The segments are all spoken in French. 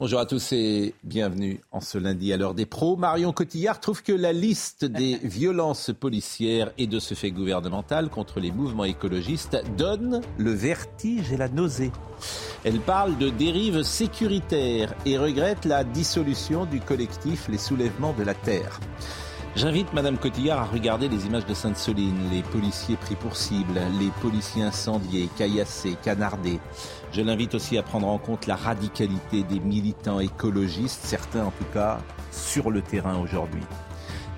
Bonjour à tous et bienvenue en ce lundi à l'heure des pros. Marion Cotillard trouve que la liste des violences policières et de ce fait gouvernemental contre les mouvements écologistes donne le vertige et la nausée. Elle parle de dérives sécuritaires et regrette la dissolution du collectif Les Soulèvements de la Terre. J'invite Madame Cotillard à regarder les images de Sainte-Soline, les policiers pris pour cible, les policiers incendiés, caillassés, canardés. Je l'invite aussi à prendre en compte la radicalité des militants écologistes, certains en tout cas, sur le terrain aujourd'hui.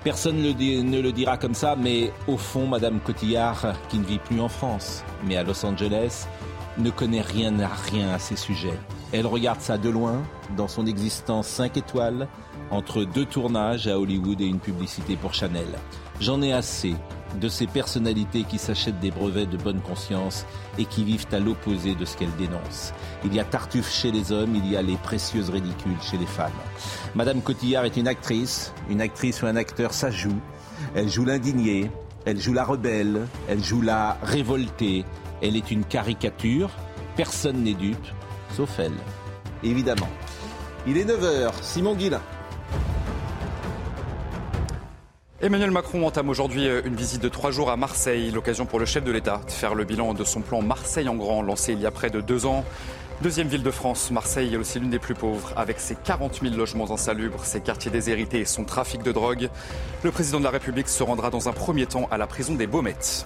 Personne ne le dira comme ça, mais au fond, Madame Cotillard, qui ne vit plus en France, mais à Los Angeles, ne connaît rien à rien à ces sujets. Elle regarde ça de loin, dans son existence 5 étoiles, entre deux tournages à Hollywood et une publicité pour Chanel. J'en ai assez de ces personnalités qui s'achètent des brevets de bonne conscience et qui vivent à l'opposé de ce qu'elles dénoncent. Il y a Tartuffe chez les hommes, il y a les précieuses ridicules chez les femmes. Madame Cotillard est une actrice, une actrice ou un acteur, ça joue. Elle joue l'indignée, elle joue la rebelle, elle joue la révoltée. Elle est une caricature, personne n'est dupe, sauf elle. Évidemment. Il est 9h, Simon Guillain. Emmanuel Macron entame aujourd'hui euh, une visite de trois jours à Marseille, l'occasion pour le chef de l'État de faire le bilan de son plan Marseille en grand, lancé il y a près de deux ans. Deuxième ville de France, Marseille est aussi l'une des plus pauvres, avec ses 40 000 logements insalubres, ses quartiers déshérités et son trafic de drogue. Le président de la République se rendra dans un premier temps à la prison des Baumettes.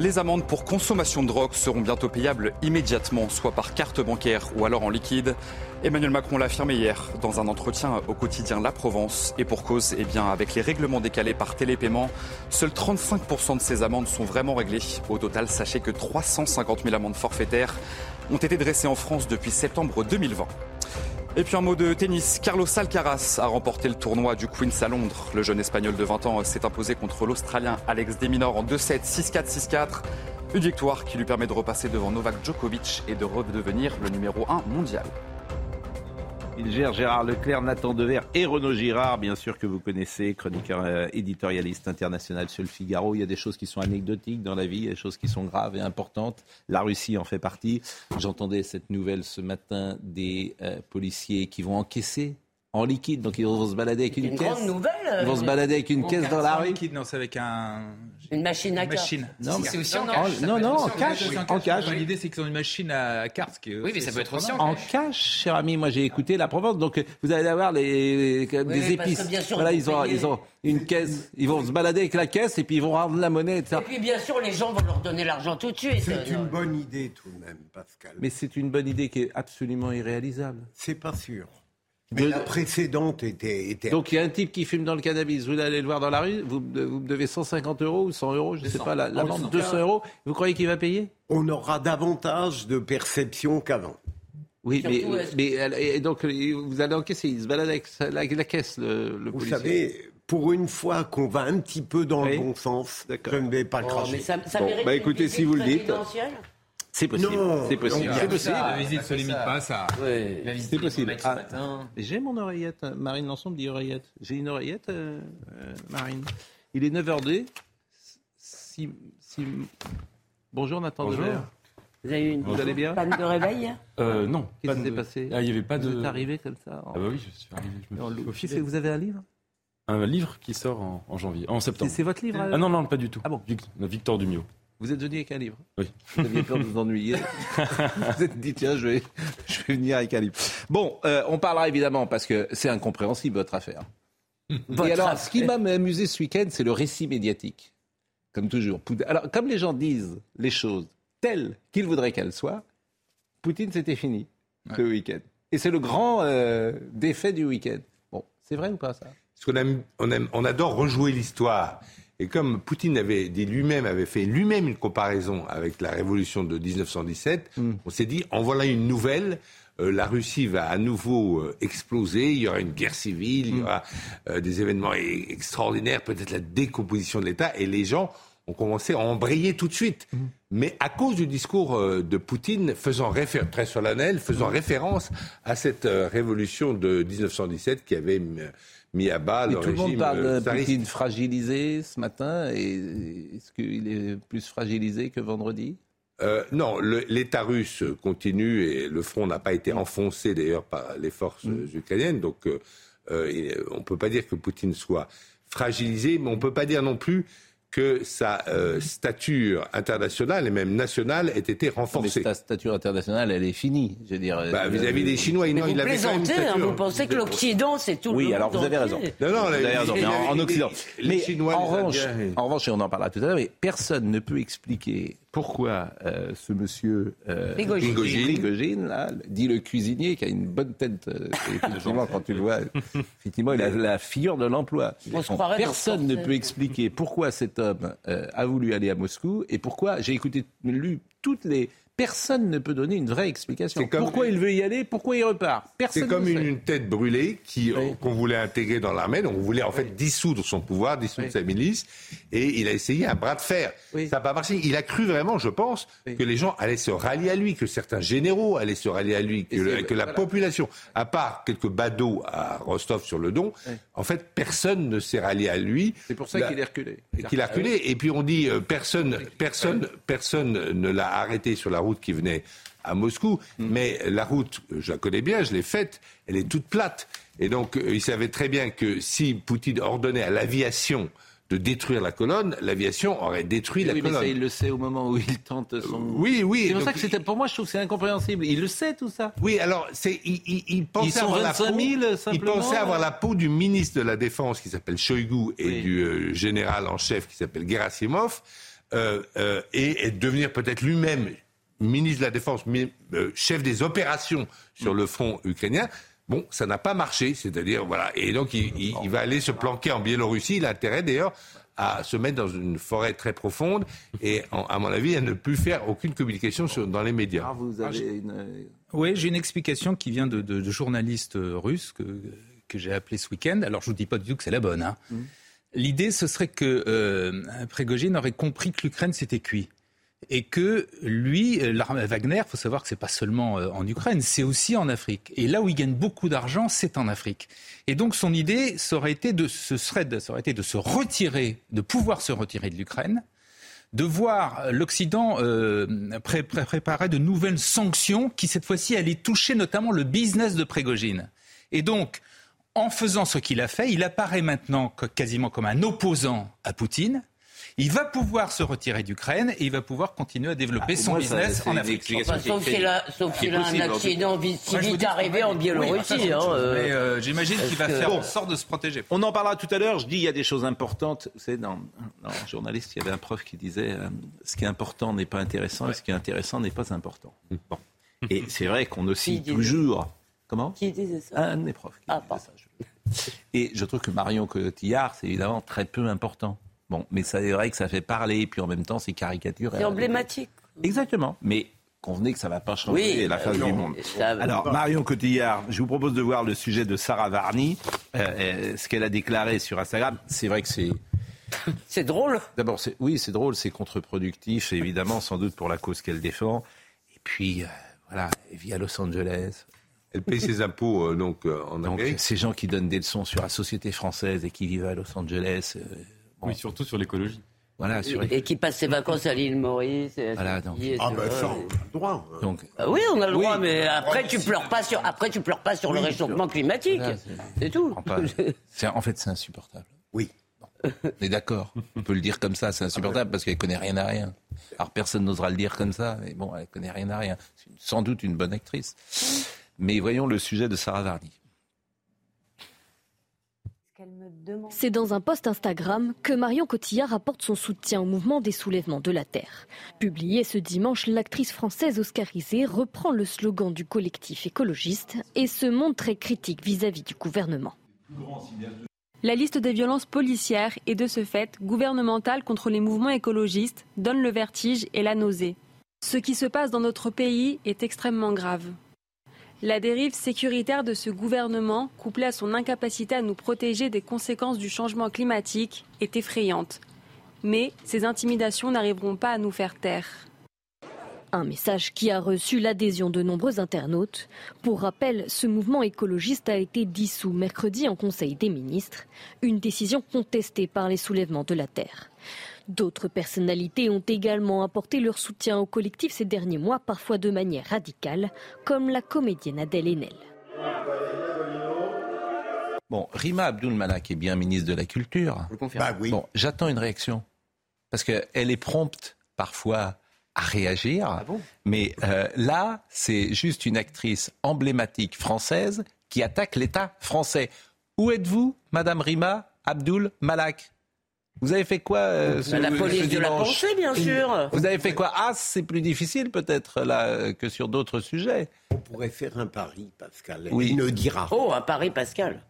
Les amendes pour consommation de drogue seront bientôt payables immédiatement, soit par carte bancaire ou alors en liquide. Emmanuel Macron l'a affirmé hier dans un entretien au quotidien La Provence. Et pour cause, eh bien, avec les règlements décalés par télépaiement, seuls 35% de ces amendes sont vraiment réglées. Au total, sachez que 350 000 amendes forfaitaires ont été dressées en France depuis septembre 2020. Et puis un mot de tennis. Carlos Alcaraz a remporté le tournoi du Queens à Londres. Le jeune espagnol de 20 ans s'est imposé contre l'Australien Alex Deminor en 2-7, 6-4, 6-4. Une victoire qui lui permet de repasser devant Novak Djokovic et de redevenir le numéro 1 mondial. Il gère Gérard Leclerc, Nathan Dever et Renaud Girard, bien sûr que vous connaissez, chroniqueur euh, éditorialiste international sur le Figaro. Il y a des choses qui sont anecdotiques dans la vie, il y a des choses qui sont graves et importantes. La Russie en fait partie. J'entendais cette nouvelle ce matin des euh, policiers qui vont encaisser en liquide, donc ils vont se balader avec une, une caisse. Grande nouvelle, ils vont se balader avec une caisse dans la rue. liquide, non, c'est avec un. Une machine à cartes. Non, c'est aussi en cash. Non, non, en cash. En cash. L'idée, c'est qu'ils ont une machine à cartes. Oui, mais ça peut être aussi en cash, cher ami. Moi, j'ai écouté la Provence, donc vous allez avoir les, des épices. Bien sûr, voilà, ils ont, ils ont une caisse. Ils vont se balader avec la caisse et puis ils vont rendre la monnaie. Etc. Et puis, bien sûr, les gens vont leur donner l'argent tout de suite. C'est une bonne idée, tout de même, Pascal. Mais c'est une bonne idée qui est absolument irréalisable. C'est pas sûr. Mais la précédente était, était, Donc il y a un type qui fume dans le cannabis, vous allez le voir dans la rue, vous, vous me devez 150 euros ou 100 euros, je ne sais pas, la, la vente 200 euros, vous croyez qu'il va payer? On aura davantage de perception qu'avant. Oui, mais, mais, et donc vous allez encaisser, il se balade avec la, la caisse, le, le Vous policier. savez, pour une fois qu'on va un petit peu dans Oui. le bon sens, je ne vais pas le Oh, cracher. mais ça, ça Bon, mérite bah, une écoutez, si vous le dites. C'est possible, c'est possible, c'est possible. La visite se limite pas à ça. Oui. La visite C'est possible. Ah. matin. J'ai mon oreillette. Marine Lançon me dit oreillette. J'ai une oreillette, euh, euh, Marine. Il est 9h02. Si, si... Bonjour Nathan Bonjour. Dever. Vous avez eu une Vous allez bien panne de réveil? Euh, non. Qu'est-ce qui s'est passé? Ah, il n'y avait pas Vous de. êtes arrivé comme ça en- Ah bah oui, je suis arrivé. Je me suis vous avez un livre? Un livre qui sort en, en janvier, en C'est septembre. c'est votre livre Ah non, non, pas du tout. Ah bon Vic- Victor Dumio. Vous êtes venu avec un livre Oui. Vous aviez peur de vous ennuyer. vous êtes dit, tiens, je vais, je vais venir avec un livre. Bon, euh, on parlera évidemment, parce que c'est incompréhensible, votre affaire. Votre Et alors, affaire. ce qui m'a amusé ce week-end, c'est le récit médiatique. Comme toujours. Alors, comme les gens disent les choses telles qu'ils voudraient qu'elles soient, Poutine, c'était fini ce week-end. Et c'est le grand euh, défait du week-end. Bon, c'est vrai ou pas ça? Parce qu'on aime, on, aime, on adore rejouer l'histoire. Et comme Poutine avait dit lui-même, avait fait lui-même une comparaison avec la révolution de 1917, Mm. on s'est dit, en voilà une nouvelle. euh, la Russie va à nouveau euh, exploser, il y aura une guerre civile, il y aura euh, des événements e- extraordinaires, peut-être la décomposition de l'État, et les gens ont commencé à embrayer tout de suite. Mais à cause du discours euh, de Poutine, faisant très solennel, faisant référence à cette euh, révolution de 1917 qui avait mis, à bas le tout le régime monde parle euh, de tsariste. Poutine fragilisé ce matin. Et est-ce qu'il est plus fragilisé que vendredi? Euh, non, l'État russe continue et le front n'a pas été enfoncé d'ailleurs par les forces euh, ukrainiennes. Donc euh, euh, on ne peut pas dire que Poutine soit fragilisé, mais on ne peut pas dire non plus que sa euh, stature internationale et même nationale ait été Mais renforcée. sa stature internationale, elle est finie. Je veux dire. Bah, euh, Vis-à-vis des Chinois, Mais non, vous il avait quand même une plaisantez, hein, stature. vous pensez que l'Occident, c'est tout le Oui, monde alors vous avez raison. Non, non, Vous avez raison, les- mais en, Occident. les mais Chinois, en, les revanche, en revanche, et on en parlera tout à l'heure, mais personne ne peut expliquer pourquoi euh, ce monsieur euh, là, dit le cuisinier, qui a une bonne tête, euh, effectivement, quand tu le vois, effectivement, il a la figure de l'emploi. On se Bon, croirait dans personne ne peut expliquer pourquoi cet homme euh, a voulu aller à Moscou et pourquoi, j'ai écouté, lu toutes les... Personne ne peut donner une vraie explication. Comme- Pourquoi il veut y aller Pourquoi il repart? Personne C'est comme ne une, tête brûlée qui Oui. qu'on voulait intégrer dans l'armée. Donc on voulait en fait dissoudre son pouvoir, dissoudre Oui. sa milice, et il a essayé un bras de fer. Ça n'a pas marché. Il a cru vraiment, je pense, que les gens allaient se rallier à lui, que certains généraux allaient se rallier à lui, que, le- la voilà. population, à part quelques badauds à Rostov sur le Don, en fait personne ne s'est rallié à lui. C'est pour ça La- qu'il est reculé. et qu'il a reculé. Et puis on dit euh, personne, personne, personne ne l'a arrêté sur la route qui venait à Moscou. Mais la route, euh, je la connais bien, je l'ai faite, elle est toute plate. Et donc euh, il savait très bien que si Poutine ordonnait à l'aviation de détruire la colonne, l'aviation aurait détruit la Oui, mais colonne. ça, il le sait au moment où il tente son. Oui, oui. C'est pour ça que c'était, pour moi, je trouve que c'est incompréhensible. Il le sait, tout ça. Oui, alors c'est il, il, il pensait avoir la 25 peau, 000, il pensait avoir la peau du ministre de la Défense qui s'appelle Shoigu et Oui. du euh, général en chef qui s'appelle Gerasimov euh, euh, et, et devenir peut-être lui-même ministre de la Défense, euh, chef des opérations sur le front ukrainien. Bon, ça n'a pas marché, c'est-à-dire voilà, et donc il, il- il va aller se planquer en Biélorussie. Il a intérêt d'ailleurs à se mettre dans une forêt très profonde et, en- à mon avis, à ne plus faire aucune communication sur- dans les médias. Alors, vous avez une. Oui, j'ai une explication qui vient de, de, de journalistes euh, russes que, que j'ai appelé ce week-end. Alors, je vous dis pas du tout que c'est la bonne. hein. L'idée, ce serait que euh, Prigogine aurait compris que l'Ukraine s'était cuit. Et que lui, euh, l'armée Wagner, faut savoir que c'est pas seulement euh, en Ukraine, c'est aussi en Afrique. Et là où il gagne beaucoup d'argent, c'est en Afrique. Et donc son idée, ça aurait été de, serait de, se retirer, de pouvoir se retirer de l'Ukraine, de voir l'Occident euh, pré- pré- préparer de nouvelles sanctions qui, cette fois-ci, allaient toucher notamment le business de Prégogine. Et donc, en faisant ce qu'il a fait, il apparaît maintenant quasiment comme un opposant à Poutine. Il va pouvoir se retirer d'Ukraine et il va pouvoir continuer à développer Ah, son moi, business c'est en Afrique. sauf qu'il a, sauf qui est qu'il a un accident dis- arrivé en Oui, Biélorussie. c'est hein, chose. euh, Mais euh, j'imagine qu'il va que- faire Bon. en sorte de se protéger. On en parlera tout à l'heure. Je dis, il y a des choses importantes. Vous savez, dans, dans un journaliste, il y avait un prof qui disait euh, ce qui est important n'est pas intéressant et ce qui est intéressant n'est pas important. Bon. Et c'est vrai qu'on oscille toujours. Comment Qui disait ça Un de mes profs. qui Ah, disait pardon. ça, je- Et je trouve que Marion Cotillard, c'est évidemment très peu important. Bon, mais c'est vrai que ça fait parler, et puis en même temps, c'est caricature. C'est emblématique. Exactement. Mais convenez que ça ne va pas changer Oui, la face euh, du monde. ça- Alors, Marion Cotillard, je vous propose de voir le sujet de Sarah Varny. Euh, euh, ce qu'elle a déclaré sur Instagram, c'est vrai que c'est. C'est drôle. D'abord, oui, c'est drôle, c'est contre-productif, évidemment, sans doute pour la cause qu'elle défend. Et puis, euh, voilà, elle vit à Los Angeles. Elle paye ses impôts euh, donc euh, en Donc, Amérique. ces gens qui donnent des leçons sur la société française et qui vivent à Los Angeles, euh, Oui, surtout sur l'écologie. voilà, sur Et qui passe ses vacances à l'île Maurice. et à Voilà, donc. et Ah ben ça, on a le droit. donc, Ah Oui, on a le Oui. droit, mais après tu pleures pas sur, après tu pleures pas sur le réchauffement climatique. Voilà, c'est- tout. en fait, c'est insupportable. Oui. On est d'accord. On peut le dire comme ça, c'est insupportable parce qu'elle connaît rien à rien. Alors personne n'osera le dire comme ça, mais bon, elle connaît rien à rien. C'est sans doute une bonne actrice. Mais voyons le sujet de Sarah Varny. C'est dans un post Instagram que Marion Cotillard apporte son soutien au mouvement des soulèvements de la Terre. Publié ce dimanche, l'actrice française oscarisée reprend le slogan du collectif écologiste et se montre très critique vis-à-vis du gouvernement. La liste des violences policières et de ce fait gouvernementales contre les mouvements écologistes donne le vertige et la nausée. Ce qui se passe dans notre pays est extrêmement grave. La dérive sécuritaire de ce gouvernement, couplée à son incapacité à nous protéger des conséquences du changement climatique, est effrayante. Mais ces intimidations n'arriveront pas à nous faire taire. Un message qui a reçu l'adhésion de nombreux internautes. Pour rappel, ce mouvement écologiste a été dissous mercredi en Conseil des ministres, une décision contestée par les soulèvements de la Terre. D'autres personnalités ont également apporté leur soutien au collectif ces derniers mois, parfois de manière radicale, comme la comédienne Adèle Haenel. Bon, Rima Abdul Malak est bien ministre de la Culture. Bah oui. Bon, j'attends une réaction. Parce qu'elle est prompte parfois à réagir. Ah bon? Mais euh, là, c'est juste une actrice emblématique française qui attaque l'État français. Où êtes-vous, Madame Rima Abdul Malak vous avez fait quoi euh, ce, Bah, la police ce de la dimanche pensée, bien sûr. Vous avez fait quoi Ah, c'est plus difficile peut-être là euh, que sur d'autres sujets. On pourrait faire un pari, Pascal. Oui. Il ne dira rien. Oh, à Paris, Pascal.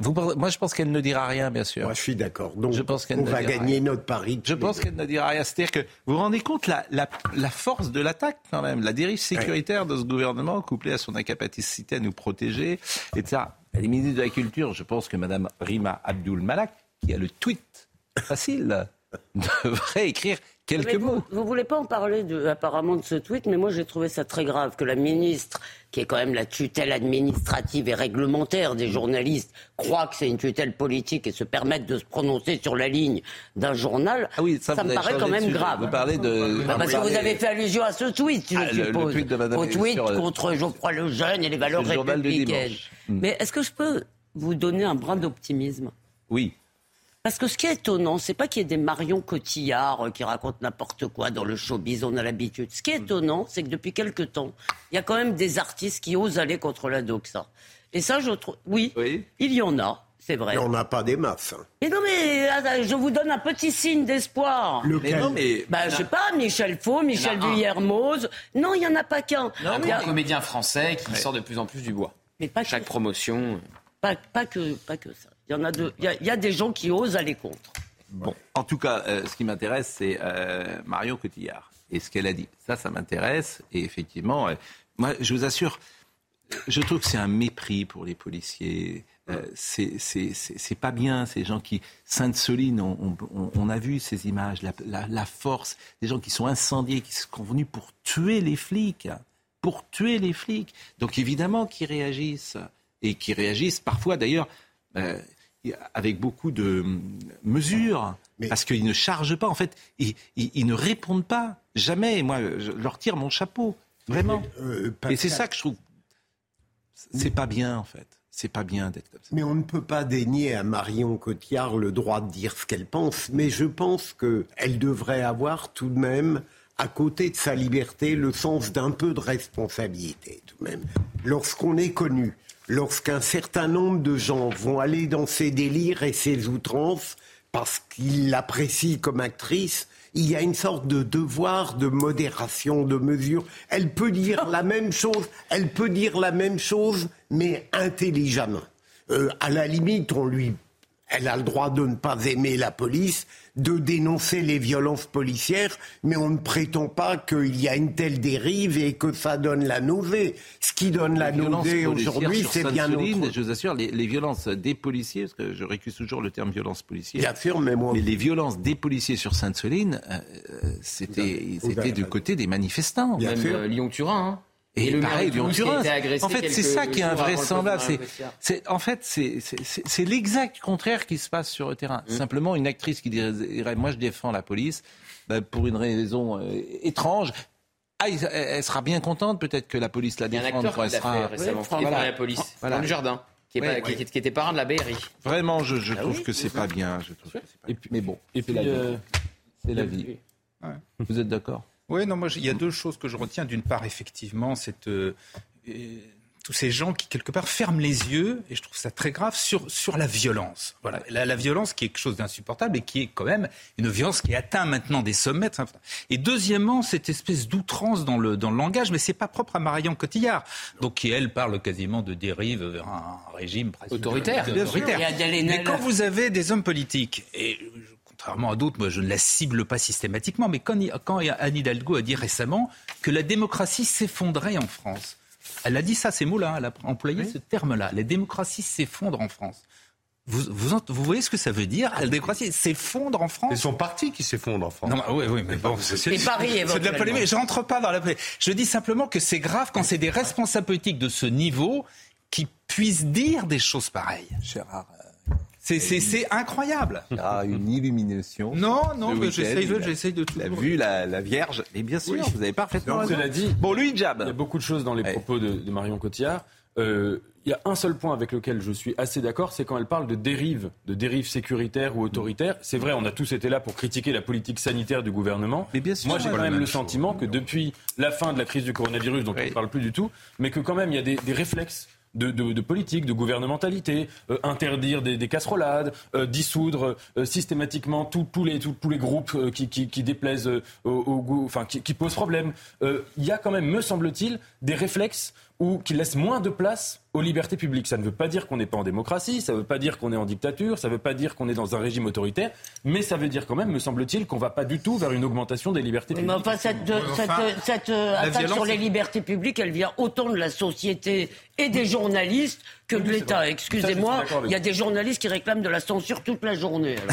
Vous, moi, je pense qu'elle ne dira rien, bien sûr. Moi, je suis d'accord. Donc, Je pense qu'elle on ne va gagner rien. notre pari. Je pense qu'elle ne dira rien. C'est-à-dire que vous vous rendez compte la, la, la force de l'attaque quand même, la dérive sécuritaire de ce gouvernement couplée à son incapacité à nous protéger, etc. Elle est ministre de la Culture. Je pense que Madame Rima Abdul Malak, qui a le tweet facile, devrait écrire quelques vous, mots. vous voulez pas en parler de, apparemment de ce tweet, mais moi j'ai trouvé ça très grave que la ministre, qui est quand même la tutelle administrative et réglementaire des journalistes, croit que c'est une tutelle politique et se permette de se prononcer sur la ligne d'un journal. Ah oui, ça, me paraît quand même sujet. grave. Vous parlez de. Ah, parce que vous avez fait allusion à ce tweet, je Ah, le- le suppose. tweet de Madame Au tweet sur contre Geoffroy Lejeune et les valeurs le républicaines. Mais est-ce que je peux vous donner un brin d'optimisme? Oui. Parce que ce qui est étonnant, c'est pas qu'il y ait des Marion Cotillard euh, qui racontent n'importe quoi dans le showbiz, on a l'habitude. Ce qui est étonnant, c'est que depuis quelque temps, il y a quand même des artistes qui osent aller contre la doxa. Et ça, je trouve, oui, Oui. il y en a, c'est vrai. Mais on n'a pas des masses. hein. Mais non, mais attends, je vous donne un petit signe d'espoir. Mais Lequel non, mais. Bah, je sais pas, Michel Faux, Michel un. Vuillermoz. Non, il n'y en a pas qu'un. Un Il y a- grand comédien français qui sort de plus en plus du bois. Mais pas, Chaque que, promotion. pas, pas que, pas que ça. Il y en a deux. Il y a, des gens qui osent aller contre. Bon, en tout cas, euh, ce qui m'intéresse, c'est euh, Marion Cotillard et ce qu'elle a dit. Ça, ça m'intéresse. Et effectivement, euh, moi, je vous assure, je trouve que c'est un mépris pour les policiers. Euh, c'est- pas bien, ces gens qui. Sainte-Soline, on, a vu ces images, la, force, des gens qui sont incendiés, qui sont venus pour tuer les flics. Pour tuer les flics. Donc évidemment qu'ils réagissent. Et qui réagissent parfois, d'ailleurs. euh, avec beaucoup de mesures, Mais- parce qu'ils ne chargent pas, en fait, ils, ils- ils ne répondent pas, jamais. Moi, je leur tire mon chapeau, vraiment. Euh, Et c'est ça que je trouve. C'est pas bien, en fait. C'est pas bien d'être comme ça. Mais on ne peut pas dénier à Marion Cotillard le droit de dire ce qu'elle pense, mais je pense qu'elle devrait avoir tout de même, à côté de sa liberté, le sens d'un peu de responsabilité, tout de même. Lorsqu'on est connu, lorsqu'un certain nombre de gens vont aller dans ses délires et ses outrances parce qu'ils l'apprécient comme actrice, il y a une sorte de devoir de modération, de mesure. Elle peut dire la même chose, elle peut dire la même chose, mais intelligemment. Euh, à la limite, on lui, elle a le droit de ne pas aimer la police, de dénoncer les violences policières, mais on ne prétend pas qu'il y a une telle dérive et que ça donne la nausée. Ce qui donne la Les nausée aujourd'hui, c'est bien autre. Je vous assure, les, les violences des policiers, parce que je récuse toujours le terme violence policière. Bien sûr, mais moi, Mais les violences des policiers sur Sainte-Soline, euh, euh, c'était du côté des manifestants. Bien Même sûr. euh, Lyon-Turin. hein. Et, le maire pareil, été agressé En fait, c'est ça qui est le invraisemblable. de C'est, en fait, c'est, l'exact contraire qui se passe sur le terrain. Mmh. Simplement, une actrice qui dirait Moi, je défends la police, ben, pour une raison euh, étrange. Ah, elle, sera bien contente, peut-être que la police la Il y a un défende acteur quand qui elle l'a fait sera. récemment, Oui, voilà. la police, Voilà. dans le jardin, qui, est Oui, pas- oui. qui- qui était parrain de la BRI. Vraiment, je, je Ah trouve oui, que c'est pas bien. Je trouve que c'est pas Et bien. puis- Mais bon, Et c'est la vie. euh, C'est la vie. Vous êtes d'accord? Oui, non, moi, il y a deux choses que je retiens. D'une part, effectivement, cette, euh, tous ces gens qui, quelque part, ferment les yeux, et je trouve ça très grave, sur, sur la violence. Voilà. La, la violence qui est quelque chose d'insupportable et qui est quand même une violence qui atteint maintenant des sommets. Et deuxièmement, cette espèce d'outrance dans le, dans le langage, mais c'est pas propre à Marion Cotillard, donc qui, elle, parle quasiment de dérive vers un régime presque Autoritaire. autoritaire. Mais quand vous avez des hommes politiques, et je- contrairement à d'autres, moi je ne la cible pas systématiquement, mais quand, quand Anne Hidalgo a dit récemment que la démocratie s'effondrait en France, elle a dit ça, ces mots-là, elle a employé ce terme-là, la démocratie s'effondre en France. Vous, vous, ent- vous voyez ce que ça veut dire La démocratie s'effondre en France? C'est son parti qui s'effondre en France. non, mais- oui, oui, mais bon, c'est de la polémique. Je rentre pas dans la polémique. Je dis simplement que c'est grave quand c'est des responsables politiques de ce niveau qui puissent dire des choses pareilles. Gérard, C'est incroyable. a une illumination. Non, non, j'essaye a- j'essaye de tout. Il a vu la, la Vierge. Mais bien sûr, vous avez parfaitement Donc, raison. cela dit, Bon, lui, il il y a beaucoup de choses dans les Ouais. propos de, de Marion Cotillard. Euh, il y a un seul point avec lequel je suis assez d'accord, c'est quand elle parle de dérive, de dérive sécuritaire ou autoritaire. C'est vrai, on a tous été là pour critiquer la politique sanitaire du gouvernement. Mais bien sûr, Moi, j'ai quand la même le sentiment que depuis la fin de la crise du coronavirus, dont on ne parle plus du tout, mais que quand même il y a des, des réflexes. De, de- politique, de gouvernementalité, euh, interdire des, des casserolades, euh, dissoudre euh, systématiquement tous les, tous, les groupes qui, qui, déplaisent au, au enfin qui, posent problème. Il y a quand même, me semble-t-il, des réflexes ou qui laissent moins de place aux libertés publiques. Ça ne veut pas dire qu'on n'est pas en démocratie, ça ne veut pas dire qu'on est en dictature, ça ne veut pas dire qu'on est dans un régime autoritaire, mais ça veut dire quand même, me semble-t-il, qu'on ne va pas du tout vers une augmentation des libertés Mais publiques. enfin, cette, enfin, cette, cette, attaque violence, sur les libertés publiques, elle vient autant de la société et des journalistes que de l'État. Excusez-moi, il y a des journalistes qui réclament de la censure toute la journée.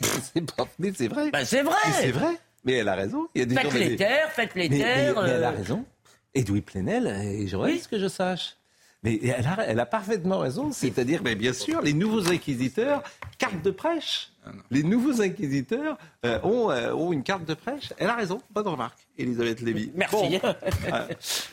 C'est vrai. Ben, c'est vrai. Mais c'est vrai. Mais elle a raison. Il y a des Faites les taire, faites les Mais, mais- taire. mais elle a euh, raison. Edoui Plenel est journaliste, que je sache. Mais elle a, elle a parfaitement raison. C'est-à-dire, mais bien sûr, les nouveaux inquisiteurs, carte de prêche. Les nouveaux inquisiteurs euh, ont, euh, ont une carte de prêche. Elle a raison. Bonne remarque, Elisabeth Lévy. Merci. Bon, euh,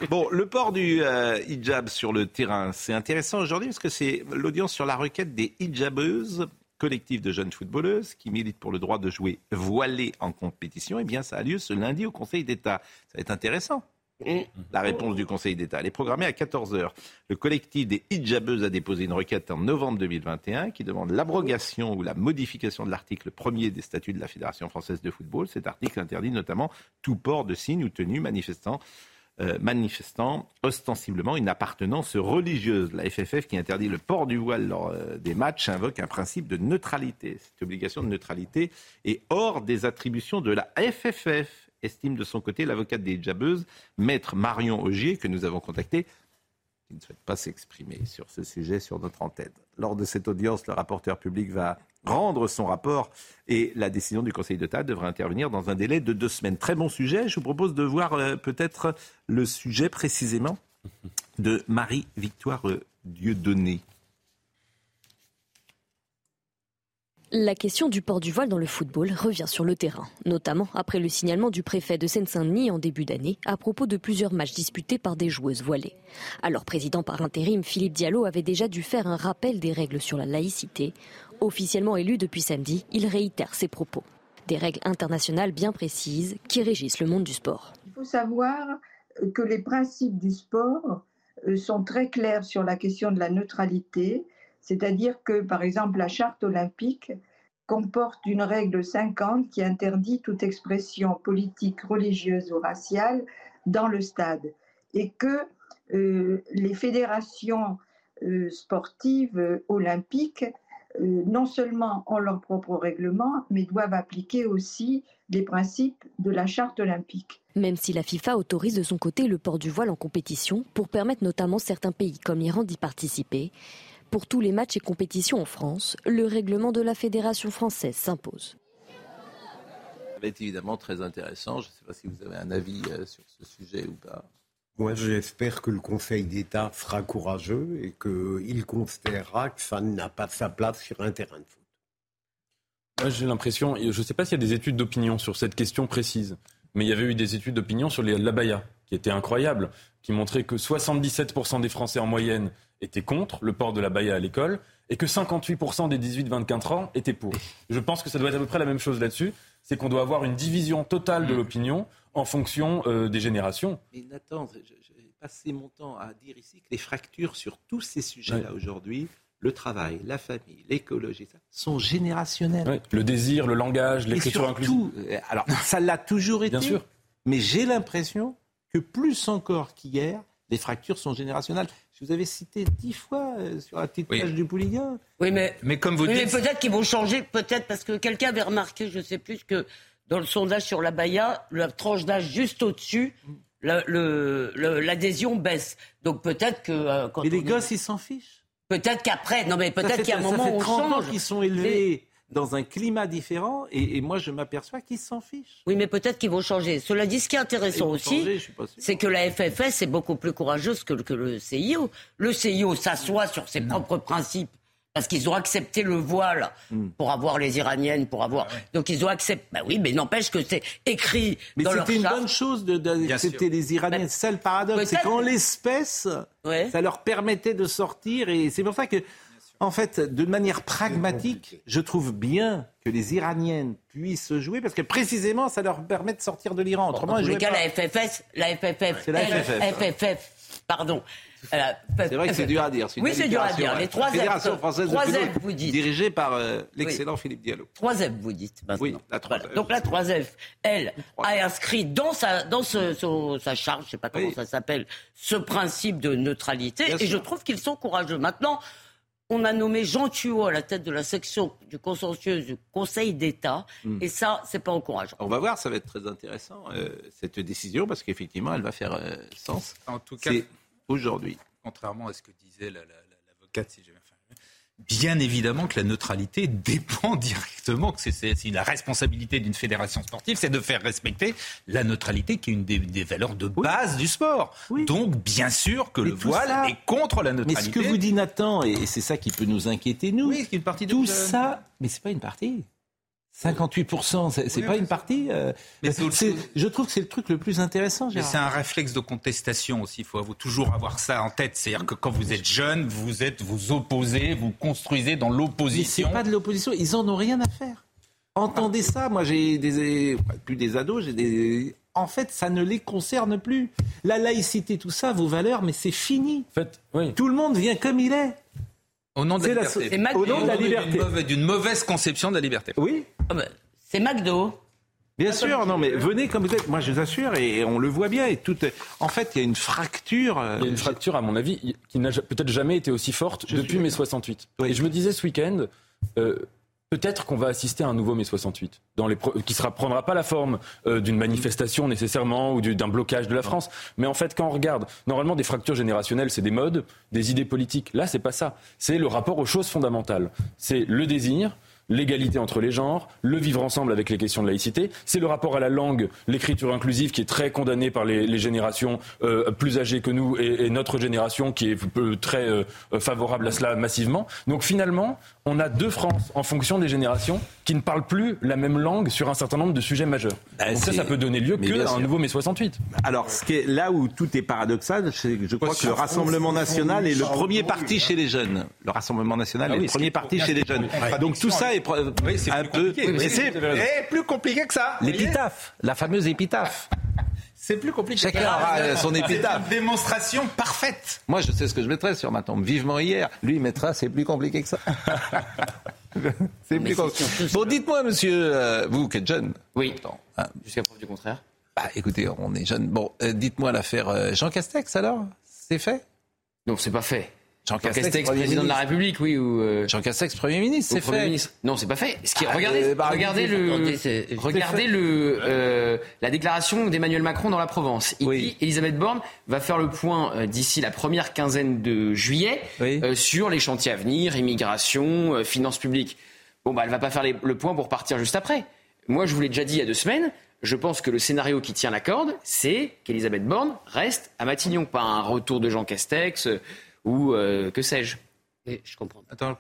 bon, le port du euh, hijab sur le terrain, c'est intéressant aujourd'hui parce que c'est l'audience sur la requête des hijabeuses collectif de jeunes footballeuses qui militent pour le droit de jouer voilées en compétition, eh bien, ça a lieu ce lundi au Conseil d'État. Ça va être intéressant. La réponse du Conseil d'État. Elle est programmée à 14h. Le collectif des hijabeuses a déposé une requête en novembre 2021 qui demande l'abrogation ou la modification de l'article 1er des statuts de la Fédération française de football. Cet article interdit notamment tout port de signes ou tenue manifestant euh, manifestant ostensiblement une appartenance religieuse. La FFF, qui interdit le port du voile lors euh, des matchs, invoque un principe de neutralité. Cette obligation de neutralité est hors des attributions de la FFF, estime de son côté l'avocate des hijabeuses, maître Marion Augier, que nous avons contacté, qui ne souhaite pas s'exprimer sur ce sujet sur notre antenne. Lors de cette audience, le rapporteur public va rendre son rapport et la décision du Conseil d'État devra intervenir dans un délai de deux semaines. Très bon sujet. Je vous propose de voir euh, peut-être le sujet précisément de Marie-Victoire Dieudonné. La question du port du voile dans le football revient sur le terrain, notamment après le signalement du préfet de Seine-Saint-Denis en début d'année à propos de plusieurs matchs disputés par des joueuses voilées. Alors président par intérim, Philippe Diallo avait déjà dû faire un rappel des règles sur la laïcité. Officiellement élu depuis samedi, il réitère ses propos. Des règles internationales bien précises qui régissent le monde du sport. Il faut savoir que les principes du sport euh, sont très clairs sur la question de la neutralité, c'est-à-dire que, par exemple, la charte olympique comporte une règle 50 qui interdit toute expression politique, religieuse ou raciale dans le stade, et que euh, les fédérations euh, sportives euh, olympiques non seulement ont leur propre règlement, mais doivent appliquer aussi les principes de la charte olympique. Même si la FIFA autorise de son côté le port du voile en compétition pour permettre notamment certains pays comme l'Iran d'y participer, pour tous les matchs et compétitions en France, le règlement de la Fédération française s'impose. Ça va être évidemment très intéressant. Je ne sais pas si vous avez un avis euh, sur ce sujet ou pas. Moi, j'espère que le Conseil d'État sera courageux et qu'il considérera que ça n'a pas sa place sur un terrain de foot. Moi, j'ai l'impression, je ne sais pas s'il y a des études d'opinion sur cette question précise, mais il y avait eu des études d'opinion sur les l'abaya, qui étaient incroyables, qui montraient que 77% des Français en moyenne étaient contre le port de l'abaya à l'école et que 58% des 18-24 ans étaient pour. Je pense que ça doit être à peu près la même chose là-dessus, c'est qu'on doit avoir une division totale de l'opinion en fonction euh, des générations. Mais Nathan, j'ai passé mon temps à dire ici que les fractures sur tous ces sujets-là aujourd'hui, le travail, la famille, l'écologie, ça, sont générationnelles. Ouais, Le désir, le langage, l'écriture inclusive. euh, alors ça l'a toujours été, Bien sûr. mais j'ai l'impression que plus encore qu'hier, les fractures sont générationnelles. Je vous avais cité dix fois euh, sur la petite Oui. page du Pouliguen. Oui, mais, Mais comme vous oui, mais dites, peut-être qu'ils vont changer, peut-être parce que quelqu'un avait remarqué, je sais plus, que dans le sondage sur la Baïa, la tranche d'âge juste au-dessus, la- le- le- l'adhésion baisse. Donc peut-être que euh, quand Mais les gosses, ils s'en fichent. peut-être qu'après, non mais peut-être qu'il y a un ça moment fait où on 30 ans change. qu'ils sont élevés dans un climat différent, et, et moi je m'aperçois qu'ils s'en fichent. Oui, mais peut-être qu'ils vont changer. Cela dit, ce qui est intéressant aussi, c'est que la FFS est beaucoup plus courageuse que, le- que le CIO. Le CIO s'assoit sur ses propres principes. Parce qu'ils ont accepté le voile Hmm. pour avoir les Iraniennes, pour avoir. Donc ils ont accepté. Bah oui, mais n'empêche que c'est écrit Mais dans leur c'était une bonne chose d'accepter les Iraniens. C'est ça le paradoxe. C'est qu'en l'espèce, Ouais. ça leur permettait de sortir. Et c'est pour ça que, en fait, de manière pragmatique, je trouve bien que les Iraniennes puissent jouer parce que précisément, ça leur permet de sortir de l'Iran. Autrement, tous les jouaient cas, pas. la FFS, la FFF, C'est la FFF. FFF, pardon. C'est vrai que c'est dur à dire. Oui, c'est dur à dire. Les trois Fédération française trois de vous dites. dirigée par euh, l'excellent Philippe Diallo. 3 F, vous dites maintenant. Oui, la 3F. Voilà. Donc la 3 F, elle a inscrit dans sa, dans ce- son- sa charge, je sais pas comment Oui. ça s'appelle, ce principe de neutralité. Bien et je sûr. trouve qu'ils sont courageux. Maintenant, on a nommé Jean Thuot à la tête de la section du consensueux du Conseil d'État. Hmm. Et ça, c'est pas encourageant. On va voir, ça va être très intéressant, euh, cette décision, parce qu'effectivement, elle va faire euh, sens. en tout cas, aujourd'hui. contrairement à ce que disait la- la- la- l'avocate, si j'ai bien. Bien évidemment que la neutralité dépend directement, que c'est- la responsabilité d'une fédération sportive, c'est de faire respecter la neutralité qui est une des, des valeurs de base du sport. Oui. Donc, bien sûr que Mais le voile ça- est contre la Mais neutralité. ce que vous dit Nathan, et c'est ça qui peut nous inquiéter, nous, Oui, c'est une partie de tout ça, mais c'est pas une partie. 58%, c'est c'est Oui, pas une partie. euh, Mais c'est c'est- je trouve que c'est le truc le plus intéressant, Mais c'est un réflexe de contestation aussi. Il faut avoir- toujours avoir ça en tête. C'est-à-dire que quand vous êtes jeune, vous êtes vous opposez, vous construisez dans Mais c'est l'opposition. pas de l'opposition, ils en ont rien à faire. Entendez ça, moi j'ai des plus des ados, j'ai des en fait, ça ne les concerne plus. La laïcité, tout ça, vos valeurs, mais c'est fini. En fait, oui. Tout le monde vient comme il est. Au nom de la liberté. C'est McDo. Au nom de la liberté. d'une mauvaise- conception de la liberté. Oui, Ah ben, c'est McDo. bien sûr. Non, mais venez comme vous êtes. Moi, je vous assure, et on le voit bien. Et tout, en fait, il y a une fracture. euh, Il y a une fracture, à mon avis, qui n'a peut-être jamais été aussi forte Je depuis mai d'accord. 68. Oui. Et je me disais ce week-end, euh, peut-être qu'on va assister à un nouveau mai 68, dans qui ne prendra pas la forme euh, d'une manifestation nécessairement ou du- d'un blocage de la France. Mais en fait, quand on regarde, normalement, des fractures générationnelles, c'est des modes, des idées politiques. Là, c'est pas ça. C'est le rapport aux choses fondamentales. C'est le désir, l'égalité entre les genres, le vivre ensemble avec les questions de laïcité. C'est le rapport à la langue, l'écriture inclusive qui est très condamnée par les, les générations euh, plus âgées que nous et, et notre génération qui est euh, très euh, favorable à cela massivement. Donc finalement, on a deux France en fonction des générations qui ne parlent plus la même langue sur un certain nombre de sujets majeurs. Bah, Donc ça, ça peut donner lieu mais que bien à un nouveau mai 68. Alors, ce qui est, là où tout est paradoxal, c'est que je crois que le Rassemblement national est le premier parti chez les jeunes. Le Rassemblement national Ah est le premier parti chez les jeunes. Donc tout ça est pro- Oui, c'est un plus peu. Oui, c'est. Eh, plus compliqué que ça. l'épitaphe, la fameuse épitaphe. C'est plus compliqué. Chacun que ça. aura, euh, son C'est épitaphe. une démonstration parfaite. Moi, je sais ce que je mettrais sur ma tombe. Vivement hier. Lui, il mettra, c'est plus compliqué que ça. c'est plus compliqué. Bon, dites-moi, monsieur, euh, vous qui êtes jeune. Oui. Hein, Jusqu'à preuve du contraire. bah, écoutez, on est jeune. Bon, euh, dites-moi l'affaire euh, Jean Castex alors? C'est fait? Non, c'est pas fait. Jean Castex, président de la République, oui, ou. euh, Jean Castex, Premier ministre, c'est fait. ministre. Non, c'est pas fait. Ce qui, Ah, regardez, euh, bah, regardez le, regardez le, euh, la déclaration d'Emmanuel Macron dans la Provence. Il Oui. dit Elisabeth Borne va faire le point euh, d'ici la première quinzaine de juillet Oui. euh, sur les chantiers à venir, immigration, euh, finances publiques. Bon, bah, elle va pas faire les- le point pour partir juste après. Moi, je vous l'ai déjà dit il y a deux semaines. Je pense que le scénario qui tient la corde, c'est qu'Elisabeth Borne reste à Matignon, pas un retour de Jean Castex euh, ou euh, que sais-je. Mais je comprends pas. Attends,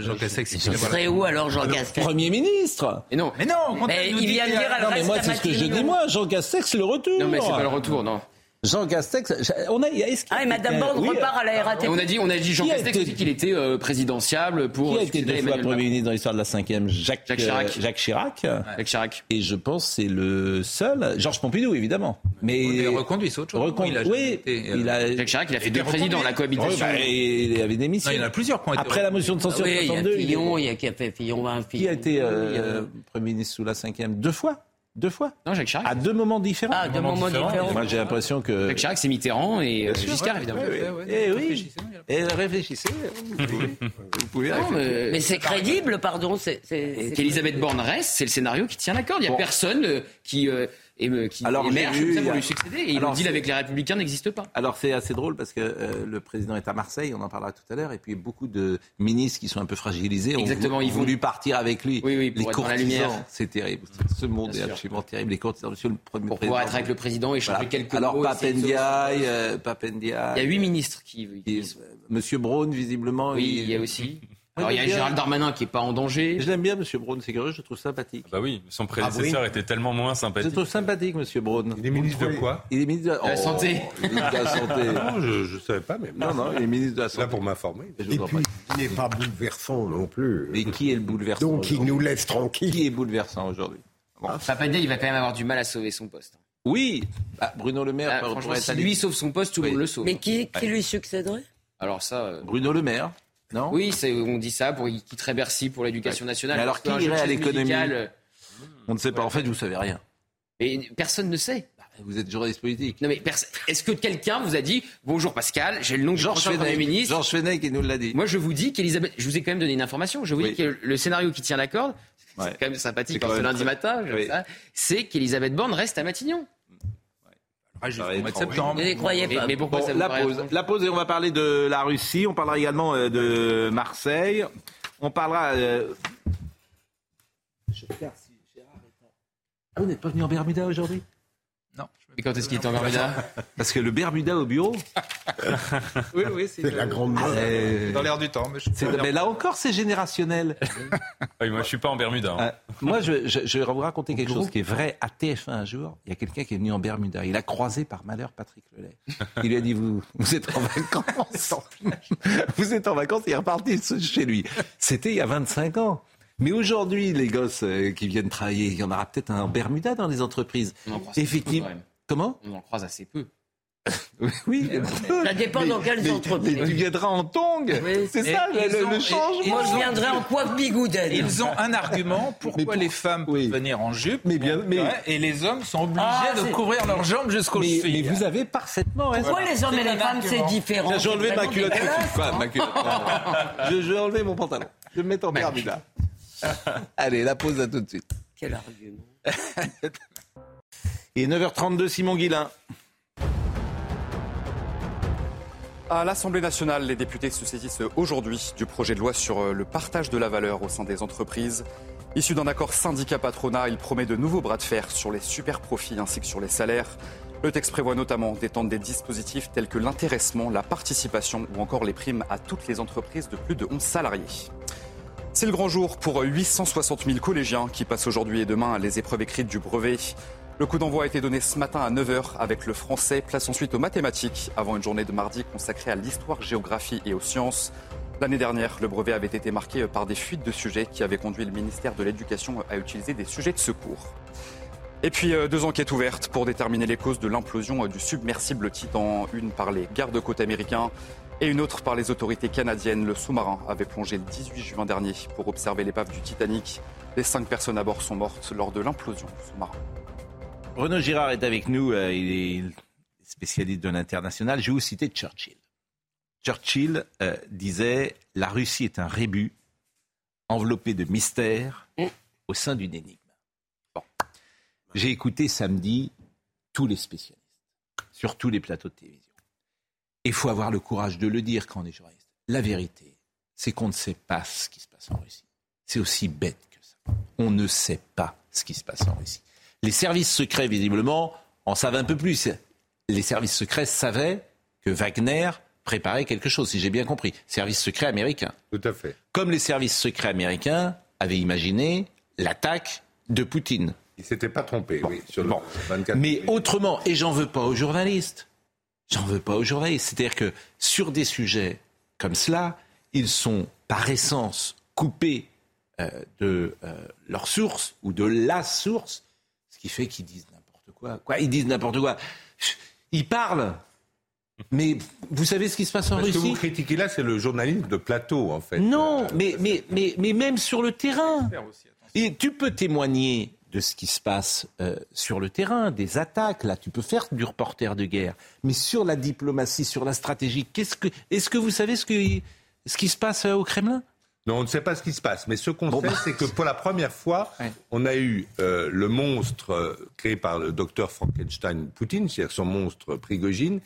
Jean Castex. Ce serait où alors Jean Castex Premier ministre Et non, Mais non, Mais il vient de qu'il y a- dire, elle Non, mais moi, à c'est ce que je dis, moi. Jean Castex, c'est le retour. non mais c'est pas le retour, non. Jean Castex, on a, a Ah, et Madame Borne oui, repart à la RATP. On a dit, on a dit Jean Castex été- qu'il était euh, présidentiable pour Qui a été deux fois Premier ministre dans l'histoire de la cinquième Jacques, Jacques Chirac. euh, Jacques Chirac. Jacques Chirac. Et je pense que c'est le seul. Georges Pompidou, évidemment. Mais Il reconduit, c'est autre chose. Recon- Il a oui, été, euh, il a. Jacques Chirac, il a fait deux présidents, reconduit. la cohabitation. Ouais, bah, et il avait démissionné. Non, il y en a plusieurs qui ont été Après la motion de Ah censure oui, il y a 62, il est- Fillon, il y a qui a fait Fillon, un qui a été euh, euh, Premier ministre sous la cinquième? Deux fois Deux fois Non, Jacques Chirac. À deux moments différents Ah, deux moments différents. différents. Moi, j'ai l'impression que. Jacques Chirac, c'est Mitterrand et euh, Giscard, ouais, évidemment. ouais, ouais. Ouais, ouais, Eh oui. Et réfléchissez. Vous pouvez, vous pouvez Non, réfléchir. mais- Mais c'est crédible, pardon. c'est- c'est- c'est- Qu'Elisabeth Borne reste, c'est le scénario qui tient la corde. Il n'y a Bon. personne euh, qui, euh, éme- qui Alors, émerge vu, il pour a- lui succéder. Et Alors, le deal avec les Républicains n'existe pas. Alors c'est assez drôle parce que euh, le président est à Marseille, on en parlera tout à l'heure, et puis beaucoup de ministres qui sont un peu fragilisés ont Exactement, vou- ils vont- voulu partir avec lui. Oui, oui, pour les être dans la lumière. c'est terrible. Ce monde Bien est sûr. absolument terrible. Les courtisans, monsieur le premier Pour pouvoir être avec le président et changer Voilà. quelques Alors mots. sauver- Papendiaï, euh, Papendiaï, Il y a huit ministres qui. qui- et, euh, Monsieur Braun, visiblement. Oui, il y a aussi. Alors il y a Gérald Darmanin qui est pas en danger. Je l'aime bien, Monsieur Braun, c'est curieux, je le trouve sympathique. Bah oui, son prédécesseur était tellement moins Je le sympathique. trouve sympathique, Monsieur Braun. Il est ministre de quoi Il est ministre de la santé. il est ministre de la santé. Non, je ne savais pas, mais Non, non, il est ministre de la là santé. pour m'informer. Je Et puis, il n'est pas bouleversant non plus. Mais qui est le bouleversant Donc, il nous laisse tranquille. Qui est bouleversant aujourd'hui Papendia, il va quand même avoir du mal à sauver son poste. Oui, Bah, Bruno Le Maire Ah, pourrait franchement, si lui sauve son poste, tout le Oui. monde le sauve. Mais qui, qui lui succéderait? Alors ça. euh, Bruno Le Maire, non Oui, c'est- on dit ça pour il quitterait Bercy pour l'éducation nationale. Mais alors, qui irait à l'économie On ne sait pas. En fait, vous savez rien. Mais personne ne sait. Vous êtes journaliste politique. Non mais est-ce que quelqu'un vous a dit bonjour Pascal, j'ai le nom du Georges prochain Premier ministre Georges Fenech, il nous l'a dit. Moi je vous dis qu'Elisabeth, je vous ai quand même donné une information. Je vous Oui. dis que le scénario qui tient la corde, Ouais. c'est quand même sympathique C'est quand ce lundi matin, Oui. c'est qu'Elisabeth Borne reste à Matignon. Ah, jusqu'au mois de septembre. Ne les croyez Mais, pas. mais pourquoi Bon, ça vous la pause. La pause et on va parler de la Russie. On parlera également euh, de Marseille. On parlera. euh, Je regarde si Gérard est en- Ah, vous n'êtes pas venu en Bermuda aujourd'hui? Et quand est-ce qu'il est en Bermuda Parce que le Bermuda au bureau, Oui, oui, c'est C'est la grande mode. euh, dans l'air du temps. Mais je... c'est- mais là encore, c'est générationnel. Oui, moi, je suis pas en Bermuda. hein. Euh, moi, je, je- je vais vous raconter quelque chose qui est vrai. À TF1 un jour, il y a quelqu'un qui est venu en Bermuda. Il a croisé par malheur Patrick Lelay. Il lui a dit vous, vous êtes en vacances. vous êtes en vacances. Il est reparti chez lui. C'était il y a 25 ans. Mais aujourd'hui, les gosses euh, qui viennent travailler, il y en aura peut-être un en Bermuda dans les entreprises. Effectivement. Comment? On en croise assez peu. Oui. Ça dépend dans quelles mais- entreprises. mais tu viendras en tongs. Oui. C'est ça le, ont- le changement. Moi, je viendrais en coiffe bigoudaine. Ils ont un argument pourquoi pour- les femmes Oui. peuvent venir en jupe Mais bien- mais- et les hommes sont obligés Ah, de couvrir leurs jambes jusqu'aux mais, mais chevilles. vous avez parfaitement raison. Pourquoi les hommes et les femmes, c'est différent J'ai enlevé ma culotte hein. ma culotte je, je vais enlever mon pantalon. Je vais me mettre en Bermuda. Allez, la pause à tout de suite. Quel argument. Et 9h32, Simon Guillain. À l'Assemblée nationale, les députés se saisissent aujourd'hui du projet de loi sur euh, le partage de la valeur au sein des entreprises. Issu d'un accord syndicat-patronat, il promet de nouveaux bras de fer sur les super profits ainsi que sur les salaires. Le texte prévoit notamment d'étendre des dispositifs tels que l'intéressement, la participation ou encore les primes à toutes les entreprises de plus de 11 salariés. C'est le grand jour pour 860 000 collégiens qui passent aujourd'hui et demain les épreuves écrites du brevet. Le coup d'envoi a été donné ce matin à 9h avec le français, place ensuite aux mathématiques, avant une journée de mardi consacrée à l'histoire, géographie et aux sciences. L'année dernière, le brevet avait été marqué par des fuites de sujets qui avaient conduit le ministère de l'Éducation à utiliser des sujets de secours. Et puis euh, deux enquêtes ouvertes pour déterminer les causes de l'implosion euh, du submersible Titan, une par les gardes-côtes américains et une autre par les autorités canadiennes. Le sous-marin avait plongé le 18 juin dernier pour observer l'épave du Titanic. Les cinq personnes à bord sont mortes lors de l'implosion du sous-marin. Renaud Girard est avec nous. euh, il est spécialiste de l'international. Je vais vous citer Churchill. Churchill euh, disait La Russie est un rébut enveloppé de mystères au sein d'une énigme. J'ai écouté samedi tous les spécialistes sur tous les plateaux de télévision. Il faut avoir le courage de le dire quand on est journaliste. La vérité, c'est qu'on ne sait pas ce qui se passe en Russie. C'est aussi bête que ça. On ne sait pas ce qui se passe en Russie. Les services secrets, visiblement, en savent un peu plus. Les services secrets savaient que Wagner préparait quelque chose, si j'ai bien compris. Services secrets américains. Tout à fait. Comme les services secrets américains avaient imaginé l'attaque de Poutine. Il s'était pas trompé, oui, sur le Bon. 24 Mais autrement, et j'en veux pas aux journalistes, J'en veux pas aux journalistes. C'est-à-dire que sur des sujets comme cela, ils sont par essence coupés euh, de euh, leur source ou de la source, ce qui fait qu'ils disent n'importe quoi. Quoi Ils disent n'importe quoi. Ils parlent. Mais vous savez ce qui se passe en Russie Ce que vous critiquez là, c'est le journalisme de plateau, en fait. Non, mais, mais, mais, mais même sur le terrain. Et tu peux témoigner de ce qui se passe euh, sur le terrain, des attaques. Là, tu peux faire du reporter de guerre. Mais sur la diplomatie, sur la stratégie, qu'est-ce que, est-ce que vous savez ce, que, ce qui se passe euh, au Kremlin? Non, on ne sait pas ce qui se passe. Mais ce qu'on sait, bah. c'est que pour la première fois, on a eu euh, le monstre créé par le docteur Frankenstein Poutine, c'est-à-dire son monstre Prigogine,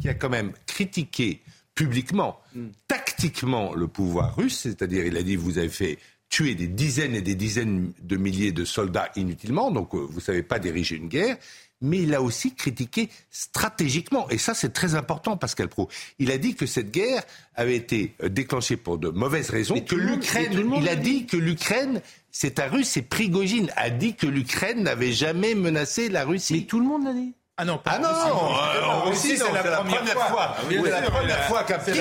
qui a quand même critiqué publiquement, mm. tactiquement le pouvoir russe, c'est-à-dire il a dit vous avez fait tuer des dizaines et des dizaines de milliers de soldats inutilement, donc euh, vous ne savez pas diriger une guerre, mais il a aussi critiqué stratégiquement. Et ça, c'est très important, Pascal Pro. Il a dit que cette guerre avait été euh, déclenchée pour de mauvaises raisons, que l'Ukraine, il a dit que l'Ukraine, c'est un russe, et Prigogine a dit que l'Ukraine n'avait jamais menacé la Russie. Mais tout le monde l'a dit. Ah non, pas ah non, en Russie, c'est la, première fois. c'est la première fois qu'un pilier,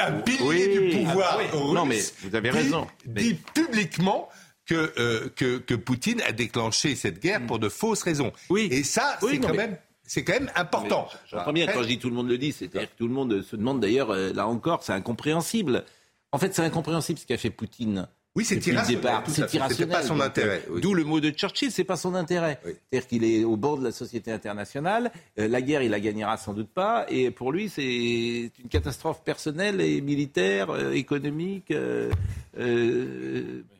un pilier du pouvoir ah russe non, mais vous avez raison. dit, publiquement que, euh, que, que, Poutine a déclenché cette guerre pour de fausses raisons. Oui. Et ça, c'est quand même c'est quand même important. J'entends bien quand je dis tout le monde le dit, c'est-à-dire que tout le monde se demande d'ailleurs, euh, là encore, c'est incompréhensible. En fait, c'est incompréhensible ce qu'a fait Poutine. Oui, c'est irrationnel. C'est irrationnel. pas son intérêt. Euh, d'où le mot de Churchill, c'est pas son intérêt. C'est-à-dire qu'il est au bord de la société internationale. Euh, la guerre, il la gagnera sans doute pas. Et pour lui, c'est une catastrophe personnelle et militaire, euh, économique,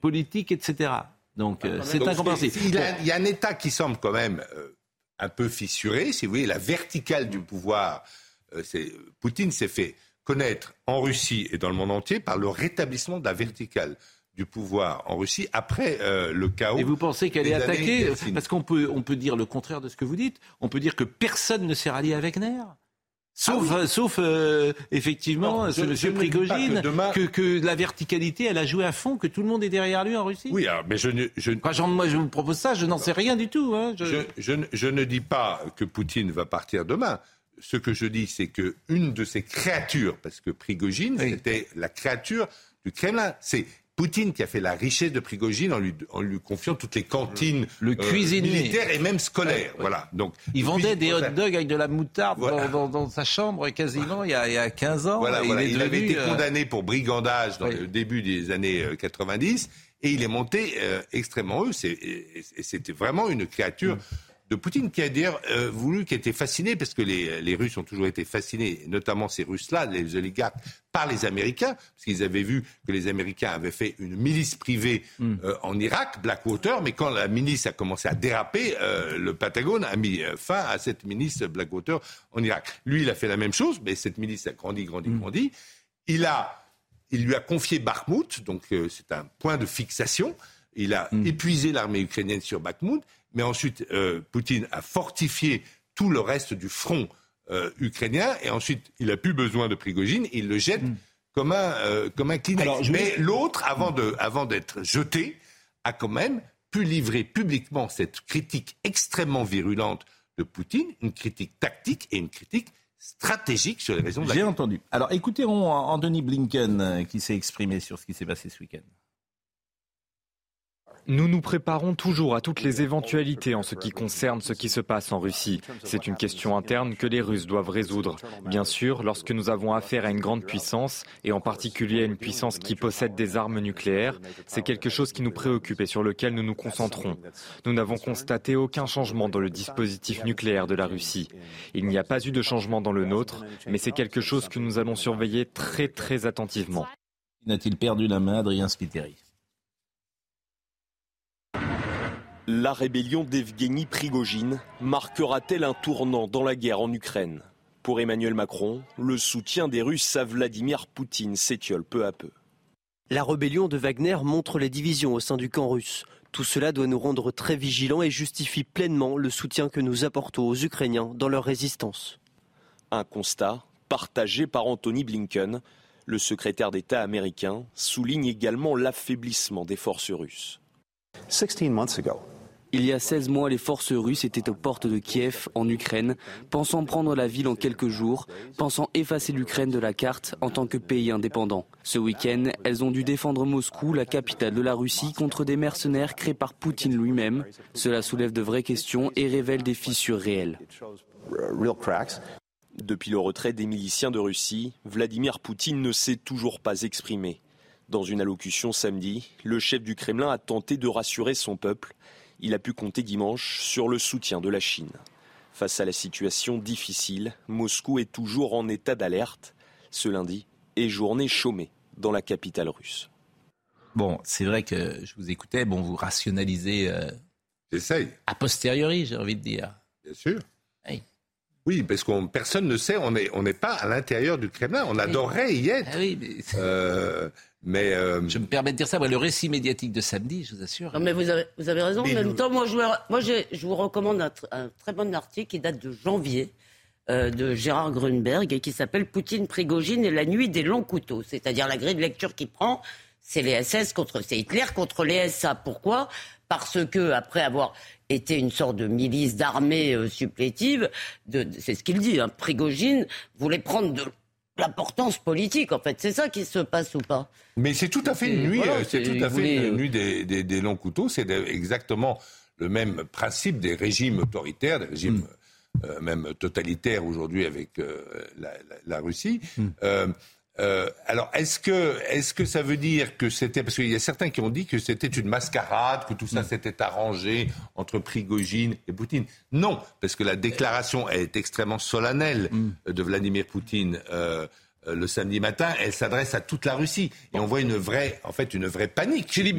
politique, etc. Donc, c'est incompréhensible. Il, il, y a un État qui semble quand même un peu fissuré. Si vous voulez, la verticale du pouvoir, Poutine s'est fait connaître en Russie et dans le monde entier par le rétablissement de la verticale du pouvoir en Russie après euh, le chaos. Et vous pensez qu'elle est attaquée? Parce qu'on peut, on peut dire le contraire de ce que vous dites. On peut dire que personne ne s'est rallié avec Ner. Sauf, ah sauf euh, effectivement, ce monsieur Prigogine, que, que, la verticalité, elle a joué à fond, que tout le monde est derrière lui en Russie. Oui, mais je ne. Je... moi, je vous propose ça, je n'en sais rien du tout. Hein, je... Ne dis pas que Poutine va partir demain. Ce que je dis, c'est que une de ces créatures, parce que Prigogine, c'était la créature du Kremlin. C'est Poutine qui a fait la richesse de Prigogine en lui, en lui confiant toutes les cantines le euh, militaires et même scolaires. Voilà. Donc, il vendait des hot dogs avec de la moutarde dans, sa chambre quasiment il y a, il y a 15 ans. Voilà, il, avait été euh, condamné pour brigandage dans le début des années 90 euh, et il est monté extrêmement heureux. C'était vraiment une créature. Mm de Poutine, qui a d'ailleurs euh, voulu, qui était fasciné, parce que les, Russes ont toujours été fascinés, notamment ces Russes-là, les oligarques, par les Américains, parce qu'ils avaient vu que les Américains avaient fait une milice privée hmm. euh, en Irak, Blackwater, mais quand la milice a commencé à déraper, euh, le Patagone a mis fin à cette milice Blackwater en Irak. Lui, il a fait la même chose, mais cette milice a grandi, grandi, hmm. grandi. Il a, il lui a confié Bakhmut, donc c'est un point de fixation. Il a hmm. épuisé l'armée ukrainienne sur Bakhmut mais ensuite, euh, Poutine a fortifié tout le reste du front euh, ukrainien, et ensuite, il n'a plus besoin de Prigogine, il le jette hmm. comme, un, euh, comme un Kleenex. Mais l'autre, avant, de, avant d'être jeté, a quand même pu livrer publiquement cette critique extrêmement virulente de Poutine, une critique tactique et une critique stratégique sur les raisons de la J'ai entendu. Alors écoutez-on Anthony Blinken qui s'est exprimé sur ce qui s'est passé ce week-end. Nous nous préparons toujours à toutes les éventualités en ce qui concerne ce qui se passe en Russie. C'est une question interne que les Russes doivent résoudre. Bien sûr, lorsque nous avons affaire à une grande puissance, et en particulier à une puissance qui possède des armes nucléaires, c'est quelque chose qui nous préoccupe et sur lequel nous nous concentrons. Nous n'avons constaté aucun changement dans le dispositif nucléaire de la Russie. Il n'y a pas eu de changement dans le nôtre, mais c'est quelque chose que nous allons surveiller très très attentivement. N'a-t-il perdu la main, Adrien Spiteri? La rébellion d'Evgeny Prigogine marquera-t-elle un tournant dans la guerre en Ukraine? Pour Emmanuel Macron, le soutien des Russes à Vladimir Poutine s'étiole peu à peu. La rébellion de Wagner montre les divisions au sein du camp russe. Tout cela doit nous rendre très vigilants et justifie pleinement le soutien que nous apportons aux Ukrainiens dans leur résistance. Un constat partagé par Anthony Blinken. Le secrétaire d'État américain souligne également l'affaiblissement des forces russes. Il y a 16 mois, les forces russes étaient aux portes de Kiev, en Ukraine, pensant prendre la ville en quelques jours, pensant effacer l'Ukraine de la carte en tant que pays indépendant. Ce week-end, elles ont dû défendre Moscou, la capitale de la Russie, contre des mercenaires créés par Poutine lui-même. Cela soulève de vraies questions et révèle des fissures réelles. Depuis le retrait des miliciens de Russie, Vladimir Poutine ne s'est toujours pas exprimé. Dans une allocution samedi, le chef du Kremlin a tenté de rassurer son peuple il a pu compter dimanche sur le soutien de la Chine. Face à la situation difficile, Moscou est toujours en état d'alerte. Ce lundi est journée chômée dans la capitale russe. Bon, c'est vrai que je vous écoutais, bon, vous rationalisez. Euh, J'essaye. A posteriori, j'ai envie de dire. Bien sûr. Oui. parce que personne ne sait, on n'est on pas à l'intérieur du Kremlin, on adorerait y être. Ah oui, mais... Euh, mais euh, Je me permets de dire ça. le récit médiatique de samedi, je vous assure. Non, mais vous avez, vous avez raison. en même temps, moi, je, moi je vous recommande un, très bon article qui date de janvier euh, de Gérard Grunberg et qui s'appelle Poutine, Prigogine et la nuit des longs couteaux. C'est-à-dire la grille de lecture qu'il prend, c'est les SS contre, c'est Hitler contre les SA. Pourquoi? Parce que après avoir été une sorte de milice d'armée euh, supplétive, c'est ce qu'il dit, hein, Prigogine voulait prendre de l'importance politique, en fait. C'est ça qui se passe ou pas Mais c'est tout à fait une nuit, euh, c'est tout à fait une nuit des, longs couteaux. C'est exactement le même principe des régimes autoritaires, des régimes hmm. euh, même totalitaires aujourd'hui avec euh, la, Russie. Hmm. Euh, alors, est-ce que, est-ce que ça veut dire que c'était parce qu'il y a certains qui ont dit que c'était une mascarade, que tout ça mm. s'était arrangé entre Prigogine et Poutine Non, parce que la déclaration est extrêmement solennelle mm. de Vladimir Poutine. Euh, euh, le samedi matin, elle s'adresse à toute la Russie et on voit une vraie, en fait, une vraie panique. Philippe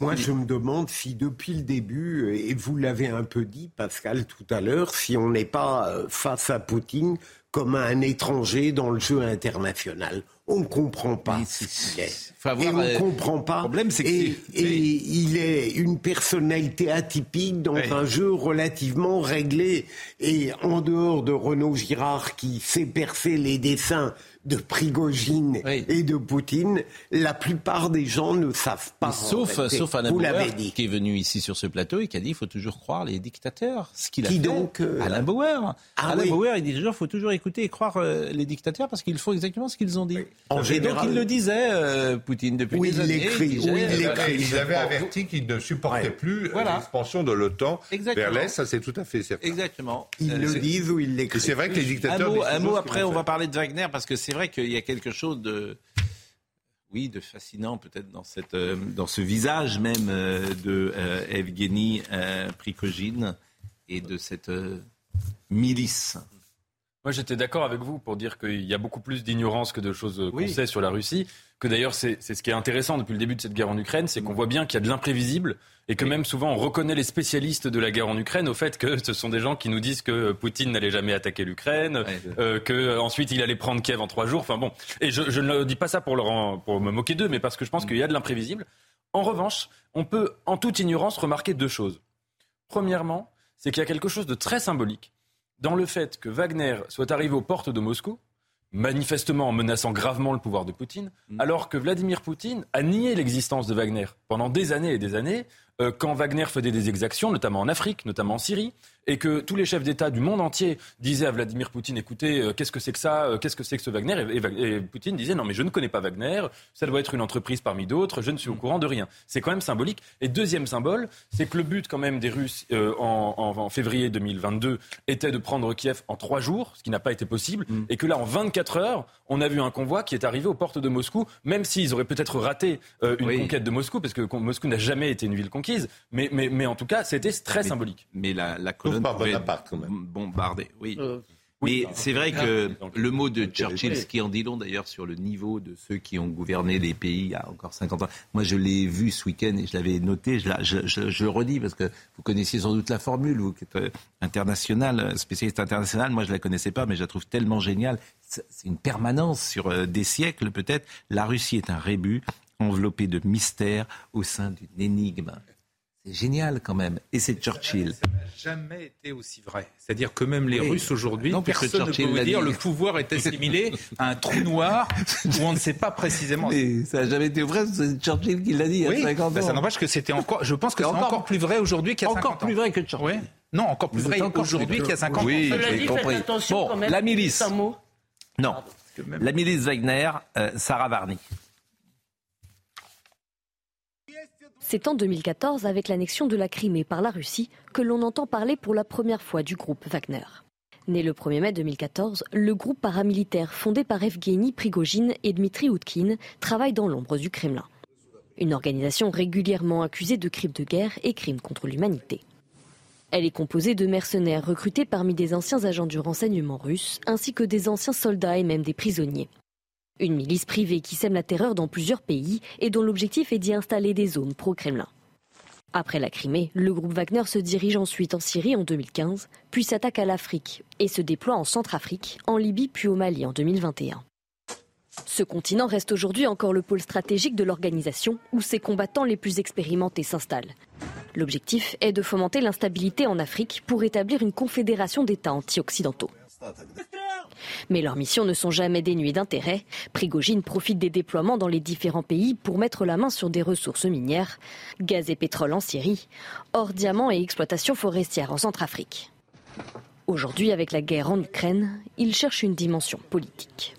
Moi, je me demande si depuis le début, et vous l'avez un peu dit, Pascal, tout à l'heure, si on n'est pas face à Poutine comme un étranger dans le jeu international. On ne comprend pas ce qu'il est. et on ne euh, comprend pas. Problème, c'est et, il est une personnalité atypique dans un jeu relativement réglé. Et en dehors de Renaud Girard qui sait percer les dessins de Prigogine et de Poutine, la plupart des gens ne savent pas. sauf, sauf Alain Bauer, qui est venu ici sur ce plateau et qui a dit qu'il faut toujours croire les dictateurs. Ce qu'il a qui fait. donc euh, Alain Bauer. Ah Alain Bauer, il dit toujours qu'il faut toujours écouter et croire euh, les dictateurs parce qu'ils font exactement ce qu'ils ont dit. En et donc il le disait, euh, Poutine, depuis oui, des années. Écrit, oui, il l'écrit. Il avait averti qu'il ne supportait plus l'expansion de l'OTAN vers l'Est. Ça, c'est tout à fait certain. Exactement. Ils le disent ou ils l'écrivent. C'est vrai que les dictateurs. Un mot, après, on va parler de Wagner parce que c'est vrai qu'il y a quelque chose de, oui, de fascinant peut-être dans, cette, euh, dans ce visage même euh, de euh, Evgeny Prigogine et de cette milice. Moi, j'étais d'accord avec vous pour dire qu'il y a beaucoup plus d'ignorance que de choses qu'on sait sur la Russie. Que d'ailleurs, c'est ce qui est intéressant depuis le début de cette guerre en Ukraine, c'est qu'on voit bien qu'il y a de l'imprévisible et que même souvent on reconnaît les spécialistes de la guerre en Ukraine au fait que ce sont des gens qui nous disent que Poutine n'allait jamais attaquer l'Ukraine, euh, que ensuite il allait prendre Kiev en trois jours. Enfin bon, et je, je ne dis pas ça pour, leur, pour me moquer d'eux, mais parce que je pense mm. qu'il y a de l'imprévisible. En revanche, on peut en toute ignorance remarquer deux choses. Premièrement, c'est qu'il y a quelque chose de très symbolique dans le fait que Wagner soit arrivé aux portes de Moscou, manifestement en menaçant gravement le pouvoir de Poutine, mm. alors que Vladimir Poutine a nié l'existence de Wagner pendant des années et des années, euh, quand Wagner faisait des exactions, notamment en Afrique, notamment en Syrie, et que tous les chefs d'État du monde entier disaient à Vladimir Poutine, écoutez, euh, qu'est-ce que c'est que ça euh, Qu'est-ce que c'est que ce Wagner et, Poutine disait, non mais je ne connais pas Wagner, ça doit être une entreprise parmi d'autres, je ne suis au courant de rien. C'est quand même symbolique. Et deuxième symbole, c'est que le but quand même des Russes euh, en, février 2022 était de prendre Kiev en trois jours, ce qui n'a pas été possible, mm. et que là, en 24 heures, on a vu un convoi qui est arrivé aux portes de Moscou, même s'ils auraient peut-être raté une conquête de Moscou, parce que Moscou n'a jamais été une ville conquise, mais, mais, mais en tout cas, c'était très symbolique. Mais la, la colonne Bombardé, oui. Euh, mais c'est vrai que le mot de Churchill, ce qui en dit long d'ailleurs sur le niveau de ceux qui ont gouverné les pays il y a encore 50 ans. Moi, je l'ai vu ce week-end et je l'avais noté. Je, je, le redis parce que vous connaissiez sans doute la formule, vous qui êtes euh, international, spécialiste international. Moi, je la connaissais pas, mais je la trouve tellement géniale. C'est une permanence sur euh, des siècles peut-être. La Russie est un rébut enveloppé de mystères au sein d'une énigme C'est génial quand même. Et c'est Churchill. Ça n'a jamais été aussi vrai. C'est-à-dire que même les Oui. Russes aujourd'hui, personne ne peut Churchill vous l'a dire dit. le pouvoir est assimilé à un trou noir où on ne sait pas précisément. Mais ça n'a jamais été vrai, c'est Churchill qui l'a dit il y a Oui, 50 ben, ans. ça n'empêche que c'était encore. Je pense que C'est c'est encore- encore, plus vrai aujourd'hui qu'il y a 50 Encore plus vrai que Churchill. Oui. Non, encore plus Vous vrai aujourd'hui plus- qu'il y a 50 Oui, ans. Cela j'ai compris. Bon, quand même. la milice. Un mot. Non. La milice Wagner, euh, Sarah Varny. C'est en 2014, avec l'annexion de la Crimée par la Russie, que l'on entend parler pour la première fois du groupe Wagner. Né le 1er mai 2014, le groupe paramilitaire fondé par Evgeny Prigogine et Dmitri Outkin travaille dans l'ombre du Kremlin. Une organisation régulièrement accusée de crimes de guerre et crimes contre l'humanité. Elle est composée de mercenaires recrutés parmi des anciens agents du renseignement russe, ainsi que des anciens soldats et même des prisonniers. Une milice privée qui sème la terreur dans plusieurs pays et dont l'objectif est d'y installer des zones pro-Kremlin. Après la Crimée, le groupe Wagner se dirige ensuite en Syrie en 2015, puis s'attaque à l'Afrique et se déploie en Centrafrique, en Libye puis au Mali en 2021. Ce continent reste aujourd'hui encore le pôle stratégique de l'organisation où ses combattants les plus expérimentés s'installent. L'objectif est de fomenter l'instabilité en Afrique pour établir une confédération d'États anti-occidentaux. Mais leurs missions ne sont jamais dénuées d'intérêt. Prigogine profite des déploiements dans les différents pays pour mettre la main sur des ressources minières, gaz et pétrole en Syrie, or diamants et exploitation forestière en Centrafrique. Aujourd'hui, avec la guerre en Ukraine, il cherche une dimension politique.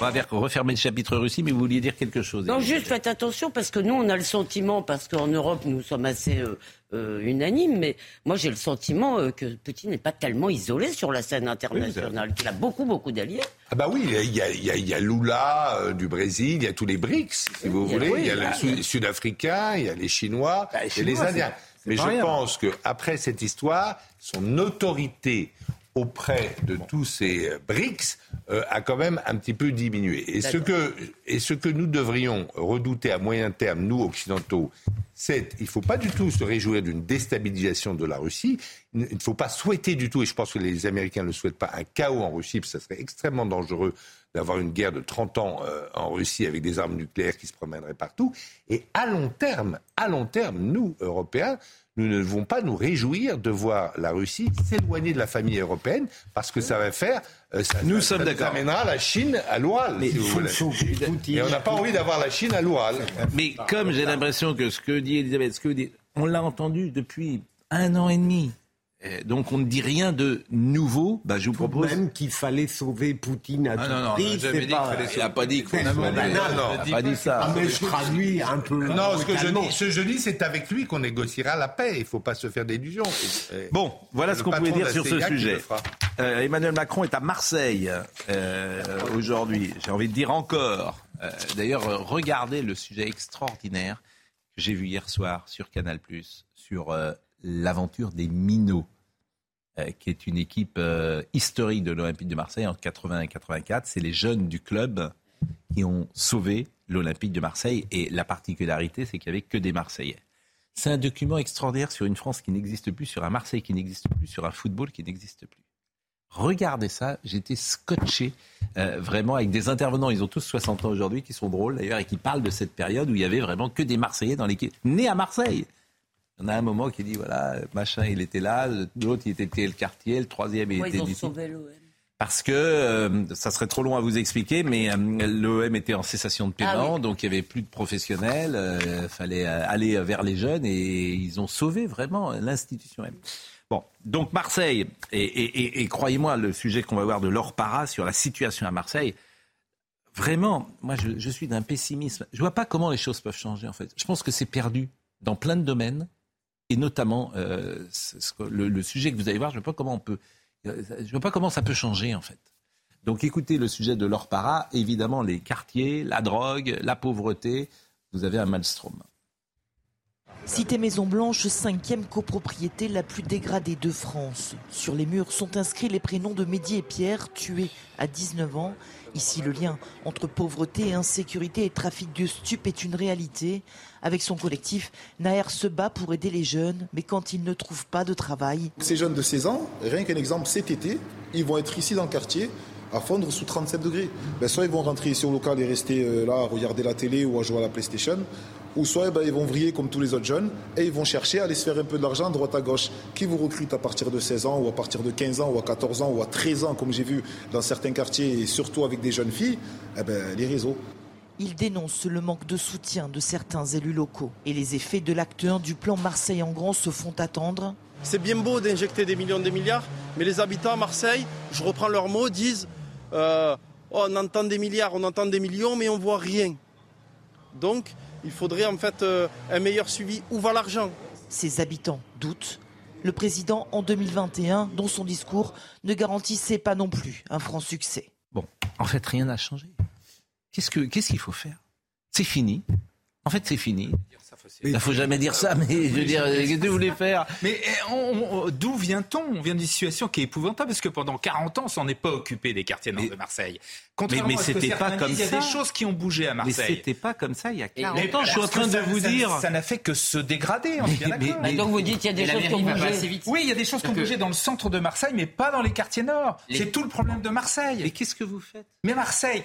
On va refermer le chapitre Russie, mais vous vouliez dire quelque chose. Non, juste faites attention parce que nous, on a le sentiment, parce qu'en Europe, nous sommes assez euh, euh, unanimes, mais moi, j'ai le sentiment euh, que Poutine n'est pas tellement isolé sur la scène internationale, qu'il a beaucoup, beaucoup d'alliés. Ah bah oui, il y a, il y a- il y a- Lula euh, du Brésil, il y a tous les BRICS, si vous voulez, oui, il y a là, les Sud- Sud-Africains, il y a les Chinois, Bah, les a les Indiens. Mais je rien. pense qu'après cette histoire, son autorité auprès de tous ces BRICS euh, a quand même un petit peu diminué. Et ce, que, et ce que nous devrions redouter à moyen terme, nous occidentaux, c'est il ne faut pas du tout se réjouir d'une déstabilisation de la Russie. Il ne il ne faut pas souhaiter du tout, et je pense que les Américains ne le souhaitent pas, un chaos en Russie, parce que ça serait extrêmement dangereux d'avoir une guerre de 30 ans euh, en Russie avec des armes nucléaires qui se promèneraient partout. Et à long terme, à long terme, nous, Européens, nous ne devons pas nous réjouir de voir la Russie s'éloigner de la famille européenne parce que ça va faire. euh, ça, Nous ça- sommes ça d'accord. amènera la Chine à l'Oural. si vous voulez. Et on n'a pas envie d'avoir la Chine à l'Oural. Mais comme j'ai l'impression que ce que dit Elisabeth, ce que dit, on l'a entendu depuis un an et demi. Euh, Donc on ne dit rien de nouveau. Bah, je vous propose. Même qu'il fallait sauver Poutine à Ah tout non, non, prix, on a jamais c'est dit pas- Il a pas dit qu'il fallait Non, sauver. non, Non, non, il a pas dit ça. Ah, mais je traduis un peu. Non, ce que je dis, ce que je dis, c'est avec lui qu'on négociera la paix. Il ne faut pas se faire d'illusions. Bon, voilà ce qu'on pouvait dire sur ce sujet. Euh, Emmanuel Macron est à Marseille euh, aujourd'hui. J'ai envie de dire encore. Euh, D'ailleurs, regardez le sujet extraordinaire que j'ai vu hier soir sur Canal+, sur euh, l'aventure des minots, qui est une équipe euh, historique de l'Olympique de Marseille en 80 et 84. C'est les jeunes du club qui ont sauvé l'Olympique de Marseille. Et la particularité, c'est qu'il n'y avait que des Marseillais. C'est un document extraordinaire sur une France qui n'existe plus, sur un Marseille qui n'existe plus, sur un football qui n'existe plus. Regardez ça, j'étais scotché euh, vraiment avec des intervenants, ils ont tous 60 ans aujourd'hui, qui sont drôles d'ailleurs et qui parlent de cette période où il y avait vraiment que des Marseillais dans l'équipe, nés à Marseille. Il y en a un moment qui dit voilà, machin il était là, l'autre il était tel quartier, le troisième il était ils ont sauvé Parce que euh, ça serait trop long à vous expliquer, mais euh, l'OM était en cessation de paiement, Ah oui. donc il y avait plus de professionnels. Il fallait euh, aller vers les jeunes et ils ont sauvé vraiment l'institution même. Bon, donc Marseille, et, et- et- et croyez-moi, le sujet qu'on va voir de Laure Para sur la situation à Marseille, vraiment, moi je, je suis d'un pessimisme. Je vois pas comment les choses peuvent changer en fait. Je pense que c'est perdu dans plein de domaines, et notamment euh, le, sujet que vous allez voir, je ne vois pas comment on peut, je vois pas comment ça peut changer en fait. Donc écoutez le sujet de Laure Para, évidemment les quartiers, la drogue, la pauvreté. Vous avez un maelstrom. Cité Maison Blanche, cinquième copropriété la plus dégradée de France. Sur les murs sont inscrits les prénoms de Mehdi et Pierre, tués à 19 ans. Ici, le lien entre pauvreté, insécurité et trafic de stupes est une réalité. Avec son collectif, Naër se bat pour aider les jeunes, mais quand ils ne trouvent pas de travail, Ces jeunes de 16 ans, rien qu'un exemple, cet été, ils vont être ici dans le quartier à fondre sous 37 degrés. Ben, soit ils vont rentrer ici au local et rester euh, là à regarder la télé ou à jouer à la PlayStation, ou soit ben, ils vont vriller comme tous les autres jeunes et ils vont chercher à aller se faire un peu d'argent à droite à gauche. Qui vous recrute à partir de 16 ans ou à partir de 15 ans ou à 14 ans ou à 13 ans, comme j'ai vu dans certains quartiers et surtout avec des jeunes filles eh ben, Les réseaux. Il dénonce le manque de soutien de certains élus locaux et les effets de l'acte 1 du plan Marseille en grand se font attendre. C'est bien beau d'injecter des millions, des milliards, mais les habitants à Marseille, je reprends leurs mots, disent euh, oh, on entend des milliards, on entend des millions, mais on voit rien. Donc, il faudrait en fait euh, un meilleur suivi. Où va l'argent? Ces habitants doutent. Le président, en 2021, dont son discours ne garantissait pas non plus un franc succès. Bon, en fait, rien n'a changé. Qu'est-ce qu'il faut faire? C'est fini. En fait, c'est fini. Il ne faut jamais dire ça, mais je veux dire, qu'est-ce que vous voulez faire? Mais eh, d'où vient-on? On vient d'une situation qui est épouvantable, parce que pendant 40 ans, on s'en est pas occupé des quartiers nord de Marseille. Contrairement mais, mais c'était pas comme ça. Il y a des choses qui ont bougé à Marseille. Mais c'était pas comme ça il y a 40 ans. Je suis en train de vous dire. Ça n'a fait que se dégrader. On mais, mais, donc vous dites qu'il y a des choses qui ont bougé. Oui, il y a des choses qui ont bougé dans le centre de Marseille, mais pas dans les quartiers nord. C'est tout le problème de Marseille. Mais qu'est-ce que vous faites? Mais Marseille,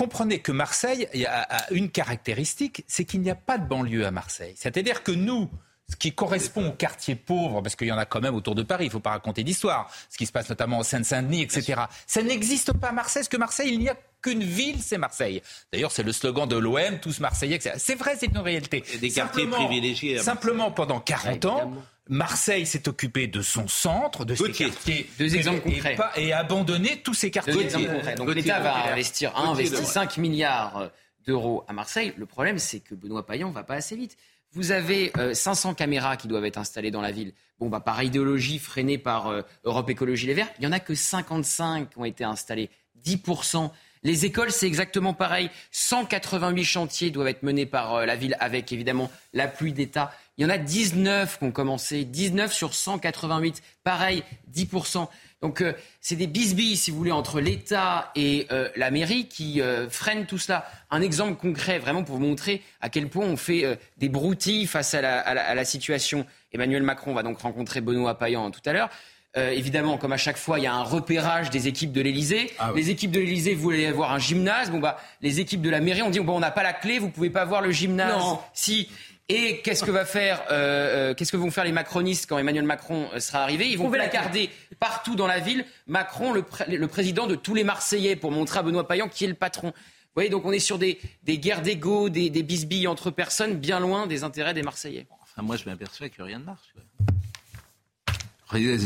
comprenez que Marseille a une caractéristique, c'est qu'il n'y a pas de banlieue à Marseille. C'est-à-dire que nous, ce qui correspond aux quartiers pauvres, parce qu'il y en a quand même autour de Paris, il ne faut pas raconter d'histoire, ce qui se passe notamment au Seine-Saint-Denis, etc. Ça n'existe pas à Marseille, parce que Marseille, il n'y a qu'une ville, c'est Marseille. D'ailleurs, c'est le slogan de l'OM, tous Marseillais, etc. C'est vrai, c'est une réalité. des quartiers privilégiés. Simplement, pendant 40 ans, Marseille s'est occupé de son centre, de ses quartiers. Deux exemples concrets. Et, abandonné tous ses quartiers. Deux exemples concrets. Donc l'État va investir, a investi 5 milliards d'euros à Marseille. Le problème, c'est que Benoît Payan ne va pas assez vite. Vous avez 500 euh, caméras qui doivent être installées dans la ville. Bon, bah, par idéologie freinée par euh, Europe Écologie Les Verts, il n'y en a que 55 qui ont été installés. 10%. Les écoles, c'est exactement pareil. 188 chantiers doivent être menés par euh, la ville avec évidemment l'appui d'État. Il y en a 19 qui ont commencé. 19 sur 188. Pareil, 10%. Donc euh, c'est des bisbilles, si vous voulez, entre l'État et euh, la mairie qui euh, freinent tout cela. Un exemple concret, vraiment pour vous montrer à quel point on fait des broutilles face à la, situation. Emmanuel Macron va donc rencontrer Benoît Payan tout à l'heure. évidemment, comme à chaque fois, il y a un repérage des équipes de l'Elysée. Ah les équipes de l'Elysée voulaient avoir un gymnase. Bon bah, les équipes de la mairie ont dit bon, on n'a pas la clé, vous pouvez pas voir le gymnase. Non. Si et qu'est-ce que va faire, euh, euh, qu'est-ce que vont faire les macronistes quand Emmanuel Macron euh, sera arrivé? Ils vont placarder partout dans la ville Macron, le, président de tous les Marseillais, pour montrer à Benoît Payan qui est le patron. Vous voyez, donc on est sur des, guerres d'ego, des, des, bisbilles entre personnes, bien loin des intérêts des Marseillais. Enfin, moi, je m'aperçois que rien ne marche.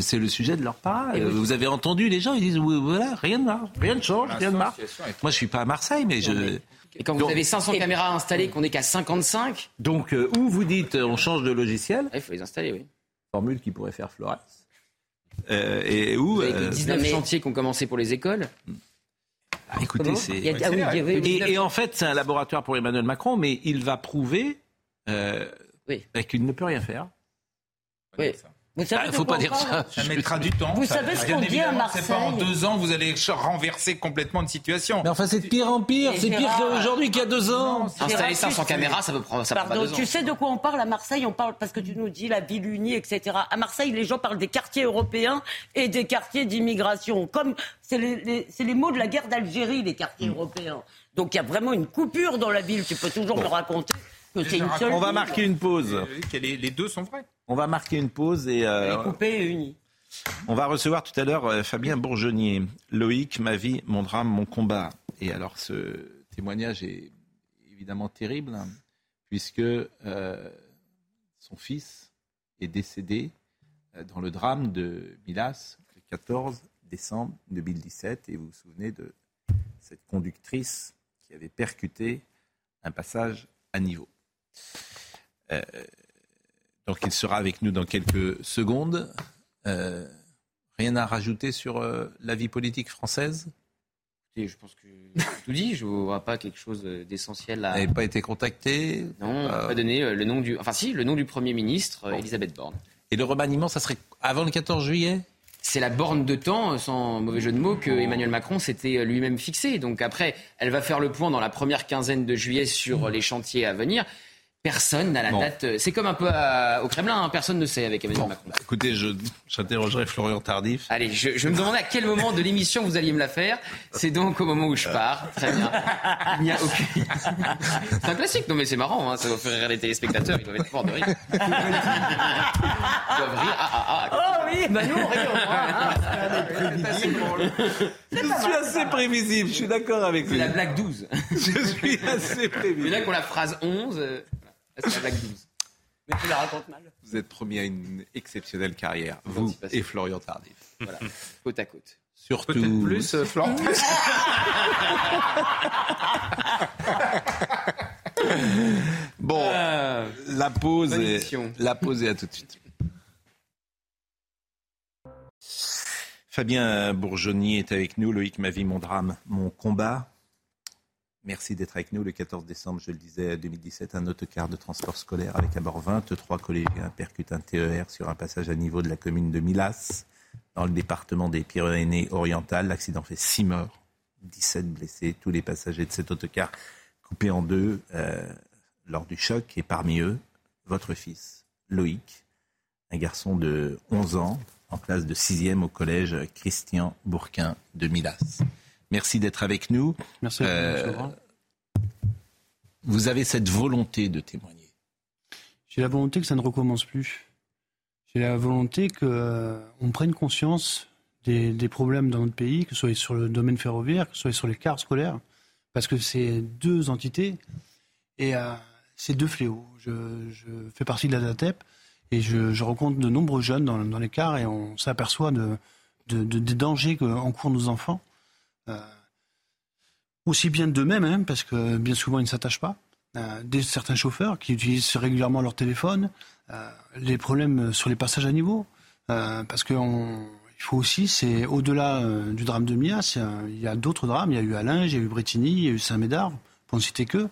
C'est le sujet de leur parole. Vous avez entendu les gens, ils disent voilà, rien ne marche, rien ne change, rien ne marche. Moi, je suis pas à Marseille, mais je. Et quand vous avez 500 caméras installées, qu'on n'est qu'à 55. Donc, euh, où vous dites on change de logiciel. Il faut les installer, oui. Formule qui pourrait faire Flores. Euh, et où Avec 19 euh, chantiers qui ont commencé pour les écoles. Ah, écoutez, c'est. Et, en fait, c'est un laboratoire pour Emmanuel Macron, mais il va prouver qu'il ne peut rien faire. Oui. Il ne bah, faut pas dire ça. Ça mettra du temps. Vous savez ce qu'on dit à Marseille pas en deux ans vous allez renverser complètement une situation. Mais enfin, c'est de pire en pire. C'est pire qu'aujourd'hui qu'il y a deux ans. Installer ça sans caméra, ça peut prendre. Ça Pardon, deux tu sais de quoi on parle à Marseille On parle parce que tu nous dis la ville unie, etc. À Marseille, les gens parlent des quartiers européens et des quartiers d'immigration. Comme c'est les, les, mots de la guerre d'Algérie, les quartiers mm. européens. Donc il y a vraiment une coupure dans la ville. Tu peux toujours me raconter que c'est une seule. On va marquer une pause. Les deux sont vrais. On va marquer une pause et. Euh, et On va recevoir tout à l'heure euh, Fabien Bourgeonnier. Loïc, ma vie, mon drame, mon combat. Et alors, ce témoignage est évidemment terrible, hein, puisque euh, son fils est décédé dans le drame de Milas le 14 décembre 2017. Et vous vous souvenez de cette conductrice qui avait percuté un passage à niveau. Donc il sera avec nous dans quelques secondes. Euh, rien à rajouter sur euh, la vie politique française? Je pense que tout dit. Je ne vois pas quelque chose d'essentiel à. Vous n'avez pas été contacté? Non, pas donné euh, le nom du. Enfin, si, le nom du Premier ministre, Elisabeth Borne. Et le remaniement, ça serait avant le 14 juillet? C'est la borne de temps, sans mauvais jeu de mots, que Emmanuel Macron s'était lui-même fixé. Donc après, elle va faire le point dans la première quinzaine de juillet sur les chantiers à venir. Personne n'a la Bon. date. euh, C'est comme un peu à- au Kremlin, hein, personne ne sait avec Emmanuel Macron. Écoutez, je- j'interrogerai Florian Tardif. Allez, je, je me demandais à quel moment de l'émission vous alliez me la faire. C'est donc au moment où je pars. Très bien. Il n'y a aucun. C'est un classique. Non mais c'est marrant. Hein, ça doit faire rire les téléspectateurs. Ils doivent être forts de rire. Ils doivent rire. Ah ah ah. Oh oui, bah nous on rit Je suis assez prévisible, je suis d'accord avec C'est lui. la blague 12. Je suis assez Mais prévisible. là, qu'on la phrase 11, euh, là, c'est la blague 12. Mais tu la racontes mal. Vous êtes promis à une exceptionnelle carrière, vous et Florian Tardif. Voilà, côte à côte. Surtout. Peut-être plus, euh, Florent Bon, Ah. la pause, est, la pause est à tout de suite. Fabien Bourgeonnier est avec nous. Loïc, ma vie, mon drame, mon combat. Merci d'être avec nous. Le 14 décembre, je le disais, 2017, un autocar de transport scolaire avec à bord 23 collégiens percute un TER sur un passage à niveau de la commune de Milas, dans le département des Pyrénées-Orientales. L'accident fait 6 morts, 17 blessés. Tous les passagers de cet autocar coupés en deux euh, lors du choc. Et parmi eux, votre fils, Loïc, un garçon de 11 ans, en classe de 6e au collège Christian Bourquin de Milas. Merci d'être avec nous. Merci à vous, Euh, vous avez cette volonté de témoigner. J'ai la volonté que ça ne recommence plus. J'ai la volonté qu'on prenne conscience des, des problèmes dans notre pays, que ce soit sur le domaine ferroviaire, que ce soit sur les cars scolaires, parce que c'est deux entités et euh, c'est deux fléaux. Je, je fais partie de la DATEP et je, je rencontre de nombreux jeunes dans, dans les cars et on s'aperçoit de, de- de- des dangers qu'encourent nos enfants. Euh, aussi bien d'eux-mêmes, hein, parce que bien souvent ils ne s'attachent pas. Euh, des certains chauffeurs qui utilisent régulièrement leur téléphone, euh, les problèmes sur les passages à niveau, parce que on- il faut aussi, c'est au-delà du drame de Mia, c'est, euh, il y a d'autres drames. Il y a eu Alain, il y a eu Bretigny, il y a eu Saint-Médard, pour ne citer que.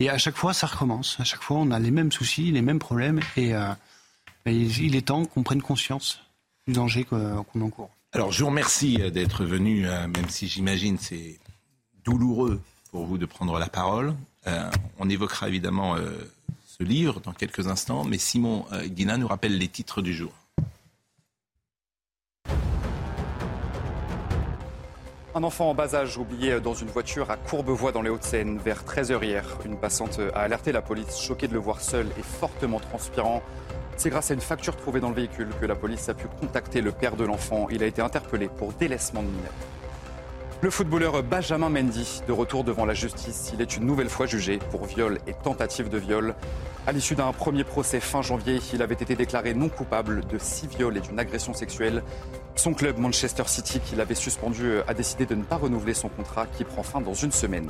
Et à chaque fois, ça recommence. À chaque fois, on a les mêmes soucis, les mêmes problèmes, et, et il est temps qu'on prenne conscience du danger qu'on encourt. Alors, je vous remercie euh, d'être venu, euh, même si j'imagine c'est douloureux pour vous de prendre la parole. Euh, on évoquera évidemment ce livre dans quelques instants, mais Simon euh, nous rappelle les titres du jour. Un enfant en bas âge oublié dans une voiture à Courbevoie dans les Hauts-de-Seine vers 13h hier. Une passante a alerté la police, choquée de le voir seul et fortement transpirant. C'est grâce à une facture trouvée dans le véhicule que la police a pu contacter le père de l'enfant. Il a été interpellé pour délaissement de mineur. Le footballeur Benjamin Mendy, de retour devant la justice, il est une nouvelle fois jugé pour viol et tentative de viol. À l'issue d'un premier procès fin janvier, il avait été déclaré non coupable de six viols et d'une agression sexuelle. Son club Manchester City, qui l'avait suspendu, a décidé de ne pas renouveler son contrat qui prend fin dans une semaine.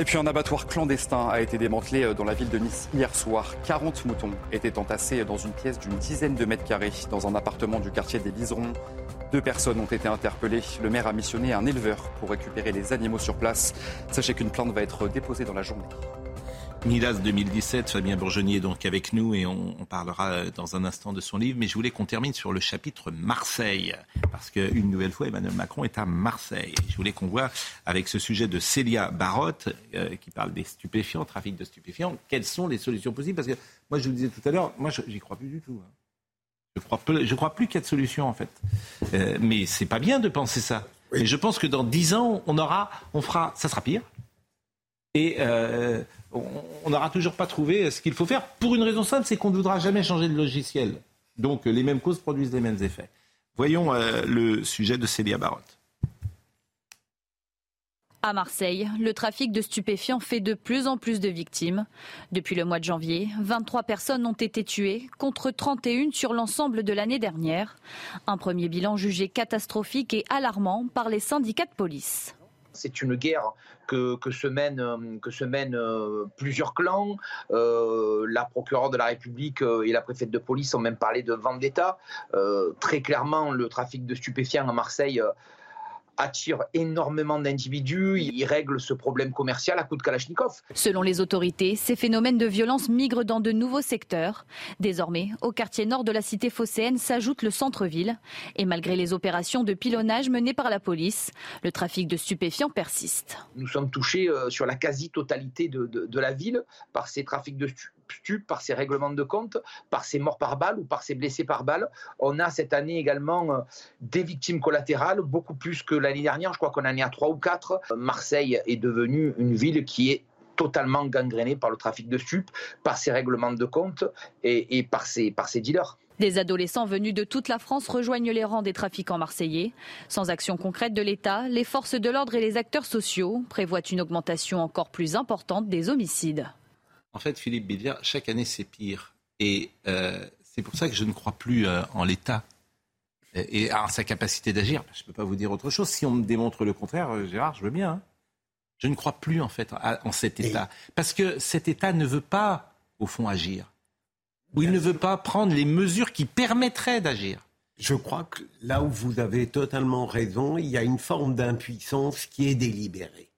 Et puis un abattoir clandestin a été démantelé dans la ville de Nice hier soir. 40 moutons étaient entassés dans une pièce d'une dizaine de mètres carrés dans un appartement du quartier des Liserons. Deux personnes ont été interpellées. Le maire a missionné un éleveur pour récupérer les animaux sur place. Sachez qu'une plainte va être déposée dans la journée. Milas 2017, Fabien Bourgeonnier est donc avec nous et on, on parlera euh, dans un instant de son livre. Mais je voulais qu'on termine sur le chapitre Marseille, parce qu'une nouvelle fois, Emmanuel Macron est à Marseille. Je voulais qu'on voit avec ce sujet de Célia Barotte, euh, qui parle des stupéfiants, trafic de stupéfiants, quelles sont les solutions possibles? Parce que moi, je vous le disais tout à l'heure, moi, j'y crois plus du tout. hein. Je crois, je crois plus qu'il y a de solution en fait. Euh, mais c'est pas bien de penser ça. Et je pense que dans dix ans, on aura, on fera, ça sera pire. Et euh, on n'aura toujours pas trouvé ce qu'il faut faire pour une raison simple, c'est qu'on ne voudra jamais changer de logiciel. Donc les mêmes causes produisent les mêmes effets. Voyons euh, le sujet de Célia Barotte. À Marseille, le trafic de stupéfiants fait de plus en plus de victimes. Depuis le mois de janvier, 23 personnes ont été tuées, contre 31 sur l'ensemble de l'année dernière. Un premier bilan jugé catastrophique et alarmant par les syndicats de police. C'est une guerre que, se mènent, euh, euh, plusieurs clans. Euh, la procureure de la République et la préfète de police ont même parlé de vendetta. Très clairement, le trafic de stupéfiants à Marseille attire énormément d'individus. Il règle ce problème commercial à coup de Kalachnikov. Selon les autorités, ces phénomènes de violence migrent dans de nouveaux secteurs. Désormais, au quartier nord de la cité phocéenne s'ajoute le centre-ville. Et malgré les opérations de pilonnage menées par la police, le trafic de stupéfiants persiste. Nous sommes touchés euh, sur la quasi-totalité de, de, de, la ville par ces trafics de par ces règlements de compte, par ces morts par balle ou par ces blessés par balle. On a cette année également euh, des victimes collatérales, beaucoup plus que l'année dernière. Je crois qu'on en est à trois ou quatre. Marseille est devenue une ville qui est totalement gangrénée par le trafic de stupes, par ses règlements de compte et, par, ses, par ses dealers. Des adolescents venus de toute la France rejoignent les rangs des trafiquants marseillais. Sans action concrète de l'État, les forces de l'ordre et les acteurs sociaux prévoient une augmentation encore plus importante des homicides. En fait, Philippe Bédia, chaque année c'est pire. Et euh, c'est pour ça que je ne crois plus euh, en l'État et à sa capacité d'agir. Je ne peux pas vous dire autre chose. Si on me démontre le contraire, euh, Gérard, je veux bien. Hein. Je ne crois plus en fait en cet État. Parce que cet État ne veut pas, au fond, agir où il ne veut pas prendre les mesures qui permettraient d'agir. Je crois que là où vous avez totalement raison, il y a une forme d'impuissance qui est délibérée.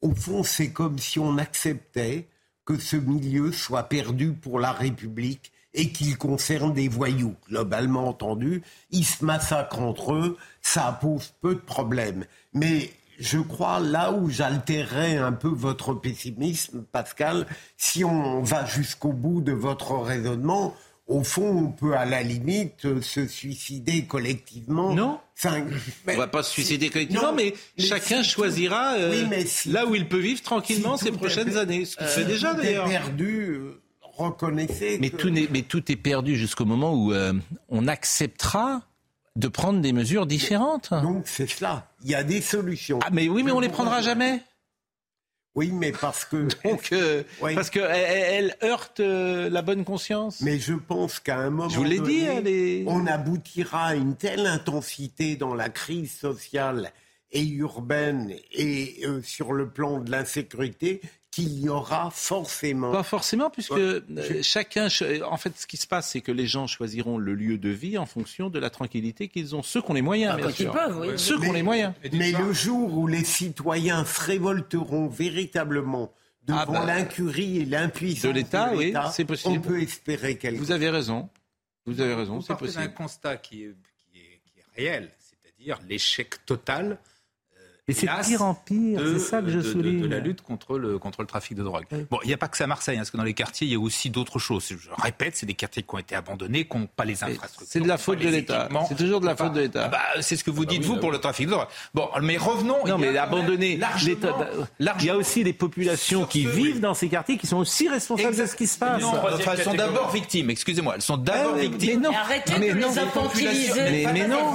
Au fond, c'est comme si on acceptait que ce milieu soit perdu pour la République et qu'il concerne des voyous. Globalement entendu, ils se massacrent entre eux, ça pose peu de problèmes. Mais je crois, là où j'altérerais un peu votre pessimisme, Pascal, si on va jusqu'au bout de votre raisonnement, au fond, on peut à la limite se suicider collectivement. Non. Enfin, mais, on va pas se suicider collectivement, non, mais, mais, chacun si choisira euh, oui, mais si, là où il peut vivre tranquillement si ces prochaines est, années. Ce qu'il euh, fait déjà d'ailleurs. perdu. Euh, reconnaissez. Mais, que... tout est, mais tout est perdu jusqu'au moment où euh, on acceptera de prendre des mesures différentes. Donc c'est cela. Il y a des solutions. Ah mais oui, mais on les prendra jamais. Oui, mais parce que donc euh, oui. parce que elle, elle heurte euh, la bonne conscience. Mais je pense qu'à un moment je vous l'ai dit, elle est... on aboutira à une telle intensité dans la crise sociale et urbaine et euh, sur le plan de l'insécurité qu'il y aura forcément. Pas forcément, puisque ouais, je... chacun. En fait, ce qui se passe, c'est que les gens choisiront le lieu de vie en fonction de la tranquillité qu'ils ont. Ceux qui ont les moyens, ah, bien sûr. Peuvent, oui. Ceux qui ont les moyens. Mais le jour où les citoyens se révolteront véritablement devant ah bah, l'incurie et l'impuissance de l'État, oui, c'est possible. On peut espérer quelque Vous avez raison. Vous avez raison, c'est possible. C'est un constat qui est, qui est, qui est réel, c'est-à-dire l'échec total et c'est pire en pire, c'est ça que je de, souligne. De, de, la lutte contre le, contre le trafic de drogue. Oui. Bon, il n'y a pas que ça à Marseille, hein, parce que dans les quartiers, il y a aussi d'autres choses. Je répète, c'est des quartiers qui ont été abandonnés, qui n'ont pas les infrastructures. C'est de la faute de l'État. C'est toujours de la faute de l'État. Bah, c'est ce que vous dites, vous, pour le trafic de drogue. Bon, mais revenons. Non, mais abandonner l'État. Il y a aussi des populations qui vivent dans ces quartiers qui sont aussi responsables de ce qui se passe. Non, elles sont d'abord victimes, excusez-moi. Elles sont d'abord victimes. Mais non, arrêtez de les infantiliser. Mais non,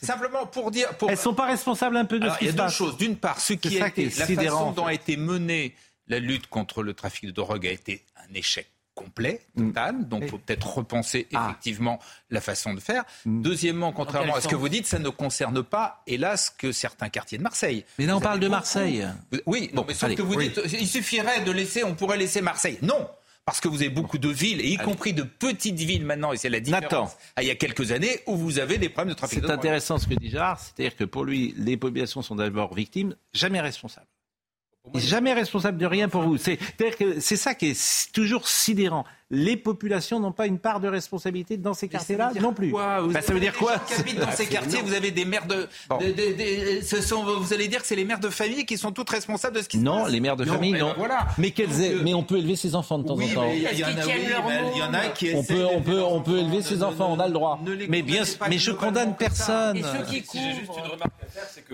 Simplement pour dire. Pour... Elles sont pas responsables un peu de Alors, ce qui se passe. Chose. D'une part, ce qui a été, la façon dont a été menée la lutte contre le trafic de drogue a été un échec complet, total. Donc, il faut peut-être repenser effectivement ah. la façon de faire. Mm. Deuxièmement, contrairement à ce que vous dites, ça ne concerne pas, hélas, que certains quartiers de Marseille. Mais là, on parle de Marseille. Oui, non, mais sauf que vous oui. dites, il suffirait de laisser, on pourrait laisser Marseille. Non, parce que vous avez beaucoup de villes, et y compris de petites villes maintenant, et c'est la différence à il y a quelques années, où vous avez des problèmes de trafic C'est intéressant ce que dit Gérard, c'est-à-dire que pour lui, les populations sont d'abord victimes, jamais responsables. Jamais responsable de rien pour vous. C'est ça qui est toujours sidérant. Les populations n'ont pas une part de responsabilité dans ces quartiers-là non plus. Quoi bah, ça veut dire quoi qui habitent dans ces quartiers, vous avez des mères de, bon. de, de, de, ce sont, vous allez dire que c'est les mères de famille qui sont toutes responsables de ce qui se non, passe. Non, les mères de non, famille, mais non. Ben voilà. Mais, quelles mais on peut élever ses enfants de temps oui, en temps. Il y, y, en a, oui, il y en a qui on peut, on peut, on peut élever ses enfants, on a le droit. Mais bien, mais je condamne personne.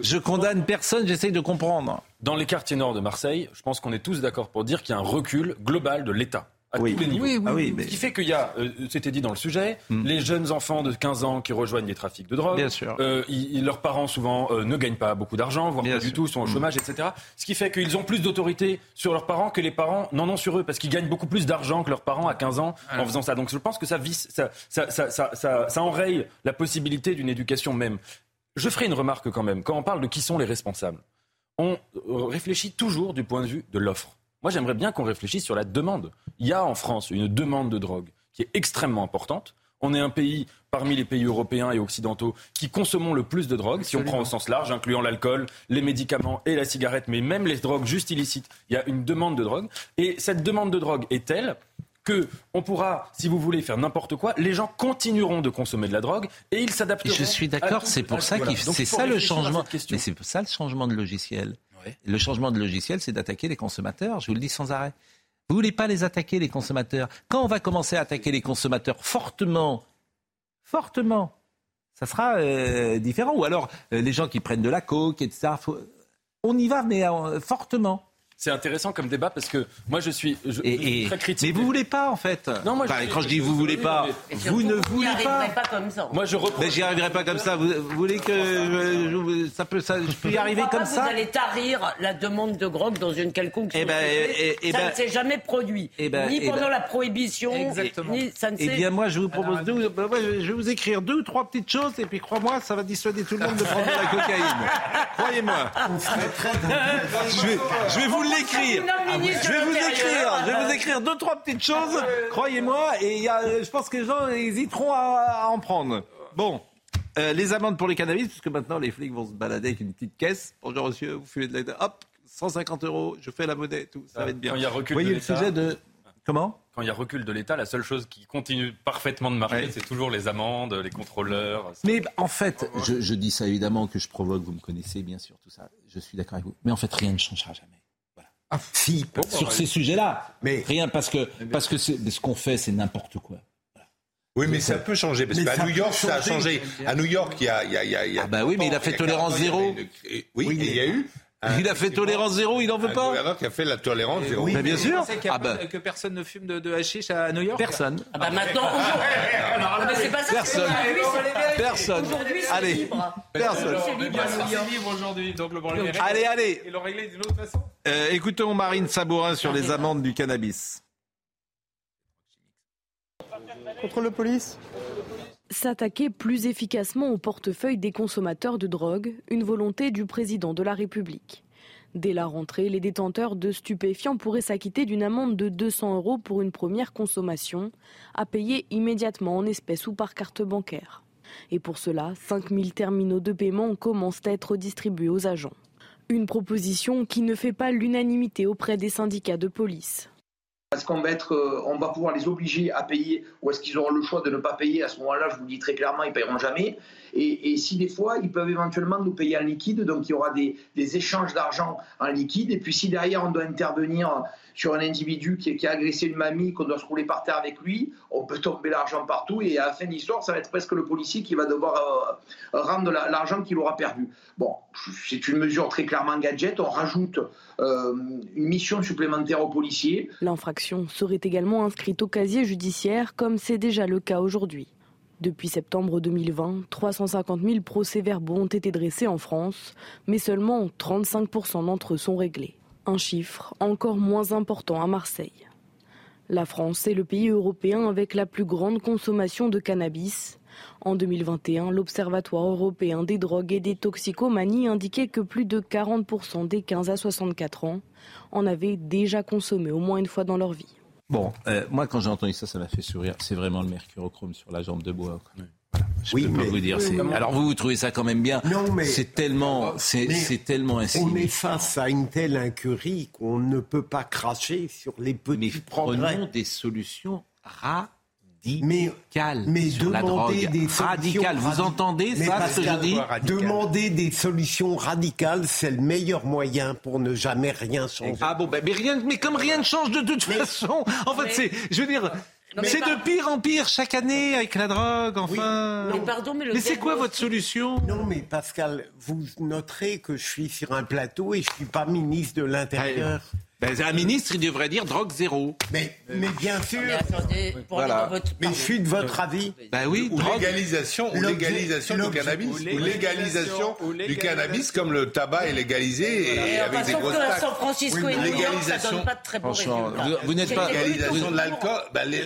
Je condamne personne. J'essaye de comprendre. Dans les quartiers nord de Marseille, je pense qu'on est tous d'accord pour dire qu'il y a un recul global de l'État à oui. tous les niveaux. Oui, oui, ah oui, Ce qui fait qu'il y a, euh, c'était dit dans le sujet, mm. les jeunes enfants de 15 ans qui rejoignent les trafics de drogue. Bien sûr. Euh, ils, leurs parents souvent euh, ne gagnent pas beaucoup d'argent, voire Bien pas sûr. du tout, sont au chômage, mm. etc. Ce qui fait qu'ils ont plus d'autorité sur leurs parents que les parents n'en ont sur eux, parce qu'ils gagnent beaucoup plus d'argent que leurs parents à 15 ans en faisant ça. Donc je pense que ça, visse, ça, ça, ça, ça, ça enraye la possibilité d'une éducation même. Je ferai une remarque quand même. Quand on parle de qui sont les responsables, on réfléchit toujours du point de vue de l'offre. Moi, j'aimerais bien qu'on réfléchisse sur la demande. Il y a en France une demande de drogue qui est extrêmement importante. on est un pays parmi les pays européens et occidentaux qui consommons le plus de drogue, si on prend au sens large, incluant l'alcool, les médicaments et la cigarette, mais même les drogues juste illicites, il y a une demande de drogue. Et cette demande de drogue est telle que on pourra, si vous voulez, faire n'importe quoi. Les gens continueront de consommer de la drogue et ils s'adapteront. Je suis d'accord, c'est pour ça qu'il c'est ça le changement. Mais c'est ça le changement de logiciel. Le changement de logiciel, c'est d'attaquer les consommateurs. Je vous le dis sans arrêt. Vous voulez pas les attaquer les consommateurs. Quand on va commencer à attaquer les consommateurs fortement, fortement, ça sera euh, différent. Ou alors euh, les gens qui prennent de la coke, etc. On y va, mais euh, fortement. C'est intéressant comme débat parce que moi je suis, je, Et- je suis et- très critique. mais vous voulez pas en fait. Non, moi, je quand je dis vous voulez pas, Et vous ne voulez pas. comme ça. Moi je reprends. Mais j'y arriverai pas comme ça. Vous, vous voulez que je, je- ça peut, ça, je peux y arriver comme pas ça Vous allez tarir la demande de drogue dans une quelconque Eh ben, société. eh, eh ça ben- ne s'est jamais produit. eh ben, ni eh pendant ben- la prohibition, Exactement. ni ça ne Eh bien, moi, je vous propose deux. bah, ouais, je vais vous écrire deux ou trois petites choses, et puis crois-moi, ça va dissuader tout le monde de prendre de la cocaïne. Croyez-moi. Je vais, je vais vous l'écrire. Ministre Je vais vous écrire. Je vais vous écrire deux trois petites choses. Croyez-moi, et il y a, je pense que les gens hésiteront à, à en prendre. Bon. euh, les amendes pour les cannabis, puisque maintenant les flics vont se balader avec une petite caisse. Bonjour monsieur, vous fumez de la... Hop, 150 euros, je fais la monnaie tout, ça va être bien. Quand il y a recul Vous voyez de le l'État- sujet de... Comment? Quand il y a recul de l'État, la seule chose qui continue parfaitement de marcher, Ouais. c'est toujours les amendes, les contrôleurs. Mais en fait, je, je dis ça évidemment que je provoque, vous me connaissez bien sûr, tout ça. Je suis d'accord avec vous. Mais en fait, rien ne changera jamais. Ah, si, Sur ces sujets-là. Mais- Rien, parce que, parce que ce qu'on fait, c'est n'importe quoi. Oui, mais ça peut changer, parce Mais qu'à New York, ça a changé. À New York, il y a... il y a- il y a- Ah bah oui, mais il a fait tolérance 40 ans, il y avait zéro. une- Oui, et il y a eu... un- Il a fait tolérance zéro, il n'en veut un pas. gouverneur qui a fait la tolérance zéro. Mais bien sûr. Vous Ah bah, que personne ne fume de, de hashish à New York personne. Ah bah maintenant, aujourd'hui- mais c'est pas ça. Personne. Personne. Aujourd'hui, c'est Allez. libre. Personne. C'est libre aujourd'hui, donc le problème est Allez, allez. Ils l'ont réglé d'une autre façon. Euh, écoutons Marine Sabourin sur les amendes du cannabis. Contrôle de police? S'attaquer plus efficacement au portefeuille des consommateurs de drogue, une volonté du président de la République. Dès la rentrée, les détenteurs de stupéfiants pourraient s'acquitter d'une amende de 200 euros pour une première consommation, à payer immédiatement en espèces ou par carte bancaire. Et pour cela, 5000 terminaux de paiement commencent à être distribués aux agents. Une proposition qui ne fait pas l'unanimité auprès des syndicats de police. Est-ce qu'on va, va pouvoir les obliger à payer ou est-ce qu'ils auront le choix de ne pas payer À ce moment-là, je vous le dis très clairement, ils ne paieront jamais. Et, si des fois, ils peuvent éventuellement nous payer en liquide, donc il y aura des, échanges d'argent en liquide. Et puis si derrière, on doit intervenir sur un individu qui, a agressé une mamie, qu'on doit se rouler par terre avec lui, on peut tomber l'argent partout. Et à la fin de l'histoire, ça va être presque le policier qui va devoir euh, rendre la- l'argent qu'il aura perdu. Bon, c'est une mesure très clairement gadget. On rajoute euh, une mission supplémentaire aux policiers. L'infraction serait également inscrite au casier judiciaire comme c'est déjà le cas aujourd'hui. Depuis septembre 2020, 350 000 procès-verbaux ont été dressés en France, mais seulement 35% d'entre eux sont réglés. Un chiffre encore moins important à Marseille. La France est le pays européen avec la plus grande consommation de cannabis. En 2021, l'Observatoire européen des drogues et des toxicomanies indiquait que plus de 40% des 15 à 64 ans en avaient déjà consommé au moins une fois dans leur vie. Bon, euh, moi, quand j'ai entendu ça, ça m'a fait sourire. C'est vraiment le mercurochrome sur la jambe de bois. quoi. Voilà. Je Oui, peux pas vous dire. oui, oui. Alors vous, vous trouvez ça quand même bien? Non, mais- c'est tellement, c'est Mais c'est tellement On insignifiant. est face à une telle incurie qu'on ne peut pas cracher sur les petits Mais progrès. prenons des solutions Mais, radicales mais sur la demander drogue. des solutions radicales. Vous radi- entendez Mais ça, ce que je Pascal, dis Demander des solutions radicales, c'est le meilleur moyen pour ne jamais rien changer. Ah bon, ben, mais rien, mais comme rien ne change de toute façon. En fait, c'est, je veux dire, mais c'est par- de pire en pire chaque année avec la drogue. Enfin. Mais pardon, mais le c'est quoi votre solution? Non, mais Pascal, vous noterez que je suis sur un plateau et je suis pas ministre de l'Intérieur. Ben, un ministre, il devrait dire drogue zéro. Mais, mais bien sûr. Mais attendez, pour aller Voilà. dans votre- Mais je suis de votre avis. Ben oui, Ou drogue. légalisation, ou légalisation du cannabis. ou Ou légalisation, légalisation ou du légalisation. cannabis comme le tabac est légalisé et Et avec des sauf grosses taxes. San Francisco Oui, et York, ça légalisation- donne pas de très bons résultats. vous- vous n'êtes pas- Légalisation de l'alcool,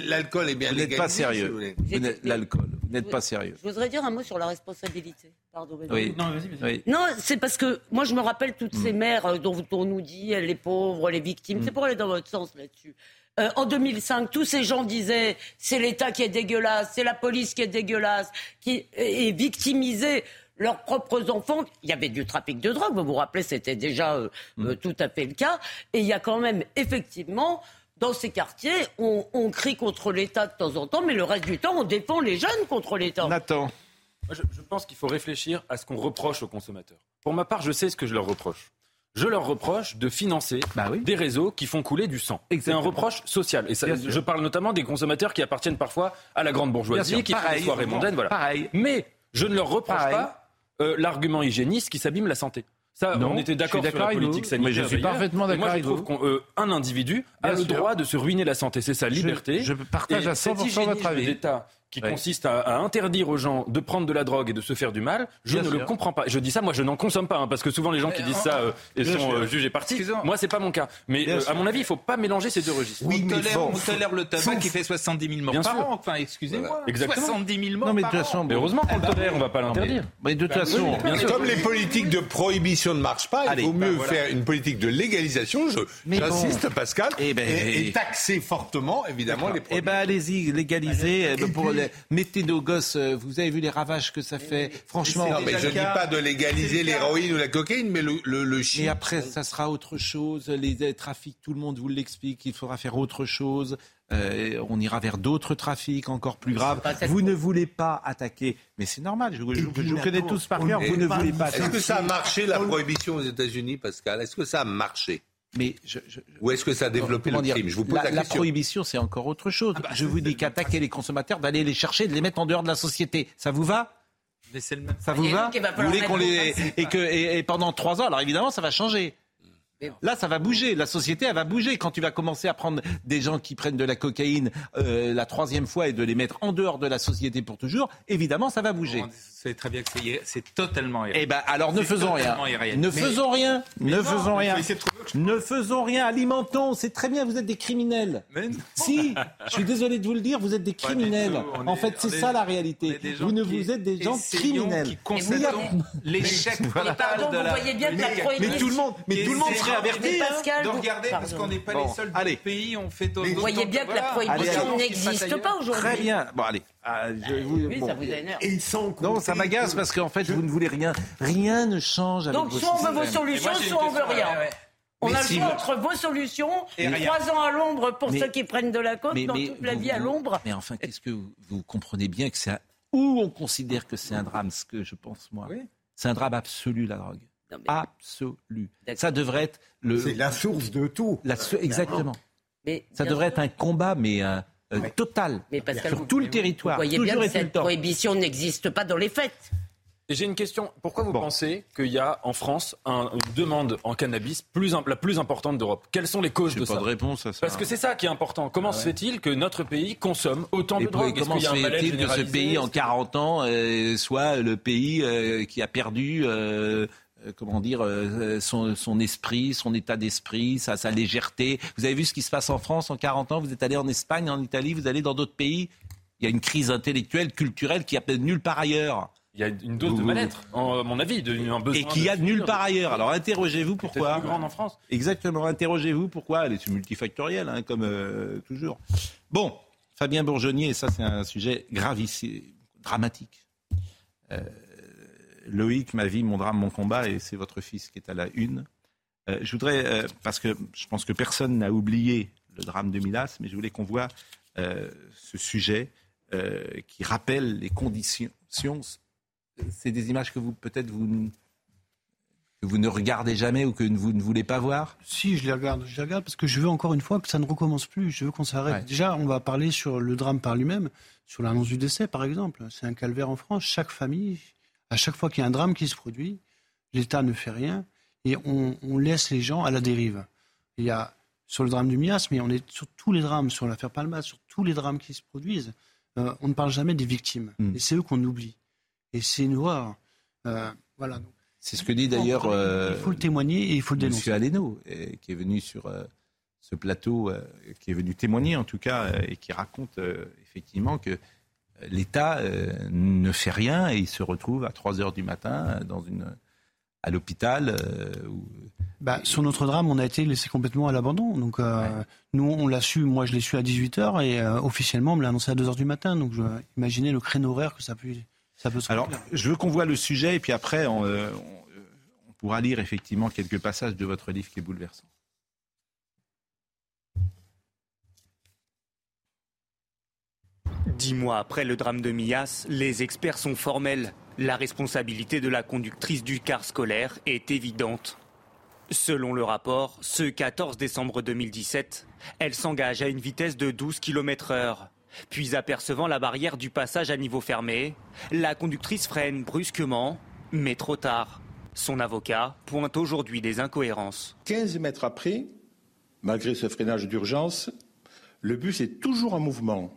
l'alcool est bien Vous n'êtes légalisé. pas si vous sérieux. voulez. Vous n'êtes- L'alcool. Vous n'êtes pas sérieux. Je voudrais dire un mot sur la responsabilité. Pardon. Oui. Non, vas-y, vas-y. oui. Non, c'est parce que moi je me rappelle toutes Hmm. ces mères euh, dont on nous dit euh, les pauvres, les victimes. C'est pour aller dans votre sens là-dessus. Euh, en 2005, tous ces gens disaient c'est l'État qui est dégueulasse, c'est la police qui est dégueulasse, qui est victimisé leurs propres enfants. Il y avait du trafic de drogue, vous vous rappelez, c'était déjà euh, mm. tout à fait le cas. Et il y a quand même effectivement dans ces quartiers, on, crie contre l'État de temps en temps, mais le reste du temps, on défend les jeunes contre l'État. Nathan. je, pense qu'il faut réfléchir à ce qu'on reproche aux consommateurs. Pour ma part, je sais ce que je leur reproche. Je leur reproche de financer bah des réseaux qui font couler du sang. C'est un reproche social. Et je parle notamment des consommateurs qui appartiennent parfois à la grande bourgeoisie, qui font des soirées mondaines. Voilà. Mais je ne leur reproche pas euh, l'argument hygiéniste qui s'abîme la santé. Ça, on était d'accord sur la politique sanitaire. Mais je suis parfaitement d'accord. Moi, je trouve qu'un individu a le droit de se ruiner la santé. C'est sa liberté. Je, partage à 100% votre avis. d'État qui consiste à, interdire aux gens de prendre de la drogue et de se faire du mal, je ne le comprends pas. Je dis ça, moi je n'en consomme pas, hein, parce que souvent les gens qui disent ça euh, sont euh, jugés partis. Moi c'est pas mon cas. Mais euh, à mon avis, il faut pas mélanger ces deux registres. Oui, on tolère, on tolère le tabac qui fait 70 000 morts par an. Enfin, excusez-moi. Exactement. 70 000 morts non, mais de toute façon, Mais heureusement qu'on le tolère, on va pas l'interdire. Mais de toute bah façon, comme les politiques de prohibition ne marchent pas, il vaut mieux bah faire une politique de légalisation. J'insiste, Pascal, eh ben, et taxer fortement évidemment les produits. Eh ben allez-y, Mettez nos gosses, euh, vous avez vu les ravages que ça fait. Franchement, mais je ne dis pas de légaliser l'héroïne ou la cocaïne, mais le, le, le Et après, ça sera autre chose. Les trafics, tout le monde vous l'explique. Il faudra faire autre chose. Euh, on ira vers d'autres trafics encore plus graves. Vous ne voulez pas attaquer, mais c'est normal. Je, vous connais tous par cœur. Vous ne voulez pas. Est-ce que ça a marché la prohibition aux États-Unis, Pascal? Est-ce que ça a marché? Mais Ou est-ce que ça a développé le crime Je vous pose la, la, prohibition, c'est encore autre chose. Ah bah, je vous dis qu'attaquer les consommateurs, d'aller les chercher, de les mettre en dehors de la société, ça vous va Ça vous va Vous voulez qu'on les et que et pendant trois ans, alors évidemment, ça va changer. Là, ça va bouger. La société, elle va bouger. Quand tu vas commencer à prendre des gens qui prennent de la cocaïne euh, la troisième fois et de les mettre en dehors de la société pour toujours, évidemment, ça va bouger. C'est très bien que c'est totalement irréel. Eh ben, alors ne faisons rien. Ne faisons rien. Ne faisons rien. Ne faisons rien. Alimentons. C'est très bien. Vous êtes des criminels. Si, je suis désolé de vous le dire, vous êtes des criminels. En fait, c'est ça la réalité. Vous ne vous êtes des gens criminels. L'échec Pardon, vous voyez bien que la Mais tout le monde, mais tout le monde averti hein, de regarder parce qu'on n'est pas les seuls allez. pays. On fait Vous voyez bien que la prohibition n'existe pas aujourd'hui. Très bien. Bon, allez. Ah, oui, ça vous énerve. Et non, ça m'agace parce qu'en fait, vous ne voulez rien. Rien ne change avec Donc, soit on veut vos solutions, soit on veut rien. On a le choix entre vos solutions, et trois ans à l'ombre pour ceux qui prennent de la côte, dans toute la vie à l'ombre. Mais enfin, qu'est-ce que vous, comprenez bien que c'est un... où on considère que c'est un drame, ce que je pense moi. C'est un drame absolu, la drogue. Absolu. Ça devrait être le. C'est la source de tout. exactement. Mais, ça devrait être un combat, mais euh, euh, total, mais sur tout le territoire. Vous voyez bien que cette prohibition n'existe pas dans les faits. J'ai une question. Pourquoi vous pensez qu'il y a en France une demande en cannabis plus, la plus importante d'Europe? Quelles sont les causes de ça? pas de réponse à ça. Parce que c'est ça qui est important. Comment se fait-il que notre pays consomme autant de drogue? Comment se fait-il que ce pays, en 40 ans, euh, soit le pays qui a perdu euh, comment dire, euh, son, esprit, son état d'esprit, sa, sa légèreté. Vous avez vu ce qui se passe en France en 40 ans, vous êtes allé en Espagne, en Italie, vous allez dans d'autres pays. Il y a une crise intellectuelle, culturelle qui a peut-être nulle part ailleurs. Il y a une dose de mal-être, à mon avis, de, un besoin Et qui a de nulle part ailleurs. Alors interrogez-vous pourquoi. plus grande en France. Exactement, interrogez-vous pourquoi. Elle est multifactorielle, hein, comme euh, toujours. Bon, Fabien Bourgeonnier, ça c'est un sujet gravissime, dramatique. Loïc, ma vie, mon drame, mon combat, et c'est votre fils qui est à la une. Euh, je voudrais, euh, parce que je pense que personne n'a oublié le drame de Milas, mais je voulais qu'on voit euh, ce sujet qui rappelle les conditions. C'est des images que vous, peut-être, vous, que vous ne regardez jamais ou que vous ne voulez pas voir? Si, je les regarde. Je les regarde parce que je veux encore une fois que ça ne recommence plus. Je veux qu'on s'arrête. Déjà, on va parler sur le drame par lui-même, sur l'annonce du décès, par exemple. C'est un calvaire en France. Chaque famille, à chaque fois qu'il y a un drame qui se produit, l'État ne fait rien et on, laisse les gens à la dérive. Il y a sur le drame du Mias, mais on est sur tous les drames, sur l'affaire Palma, sur tous les drames qui se produisent. Euh, on ne parle jamais des victimes. Hmm. Et c'est eux qu'on oublie. Et c'est une horreur. Euh, voilà. C'est ce que dit d'ailleurs. il faut le témoigner et il faut le dénoncer. Monsieur Aleno, qui est venu sur euh, ce plateau, qui est venu témoigner en tout cas, et qui raconte effectivement que l'État euh, ne fait rien et il se retrouve à 3 heures du matin dans une, à l'hôpital euh, bah, Sur notre drame, on a été laissé complètement à l'abandon. Donc, euh, nous, on l'a su, moi je l'ai su à 18h et euh, officiellement, on me l'a annoncé à 2h du matin. Donc, je, imaginez le créneau horaire que ça peut, ça peut se Alors, je veux qu'on voit le sujet et puis après, on, euh, on, on pourra lire effectivement quelques passages de votre livre qui est bouleversant. Dix mois après le drame de Mias, les experts sont formels. La responsabilité de la conductrice du car scolaire est évidente. Selon le rapport, ce 14 décembre 2017, elle s'engage à une vitesse de 12 km heure. Puis apercevant la barrière du passage à niveau fermé, la conductrice freine brusquement, mais trop tard. Son avocat pointe aujourd'hui des incohérences. 15 mètres après, malgré ce freinage d'urgence, le bus est toujours en mouvement.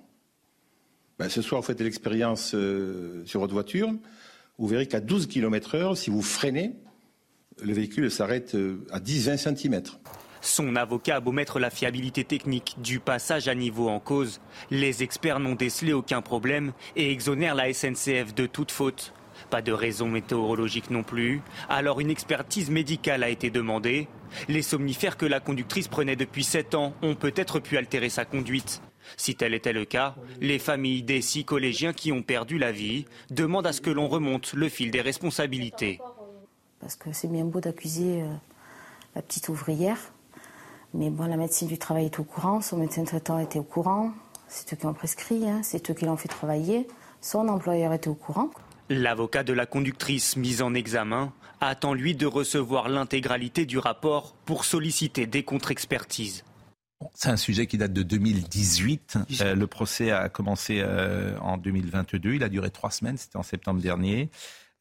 Ben, ce soir, vous faites l'expérience euh, sur votre voiture. Vous verrez qu'à 12 km heure, si vous freinez, le véhicule s'arrête euh, à 10-20 cm. Son avocat a beau mettre la fiabilité technique du passage à niveau en cause. Les experts n'ont décelé aucun problème et exonèrent la SNCF de toute faute. Pas de raison météorologique non plus. Alors une expertise médicale a été demandée. Les somnifères que la conductrice prenait depuis 7 ans ont peut-être pu altérer sa conduite. Si tel était le cas, les familles des six collégiens qui ont perdu la vie demandent à ce que l'on remonte le fil des responsabilités. Parce que c'est bien beau d'accuser euh, la petite ouvrière, mais bon, la médecine du travail est au courant, son médecin traitant était au courant, c'est eux qui ont prescrit, hein, c'est eux qui l'ont fait travailler, son employeur était au courant. L'avocat de la conductrice mise en examen attend lui de recevoir l'intégralité du rapport pour solliciter des contre-expertises. C'est un sujet qui date de 2018. Euh, le procès a commencé euh, en 2022. Il a duré trois semaines. C'était en septembre dernier.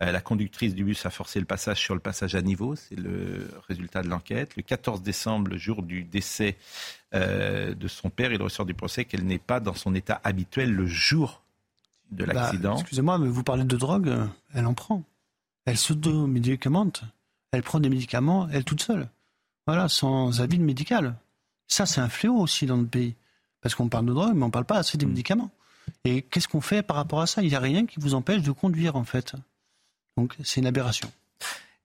Euh, la conductrice du bus a forcé le passage sur le passage à niveau. C'est le résultat de l'enquête. Le 14 décembre, le jour du décès de son père, il ressort du procès qu'elle n'est pas dans son état habituel le jour de Bah, l'accident. Excusez-moi, mais vous parlez de drogue, elle en prend. Elle s'auto-médicamente. Elle prend des médicaments, elle toute seule. Voilà, sans avis médical. Ça, c'est un fléau aussi dans notre pays. Parce qu'on parle de drogue, mais on ne parle pas assez des médicaments. Et qu'est-ce qu'on fait par rapport à ça? Il n'y a rien qui vous empêche de conduire, en fait. Donc, c'est une aberration.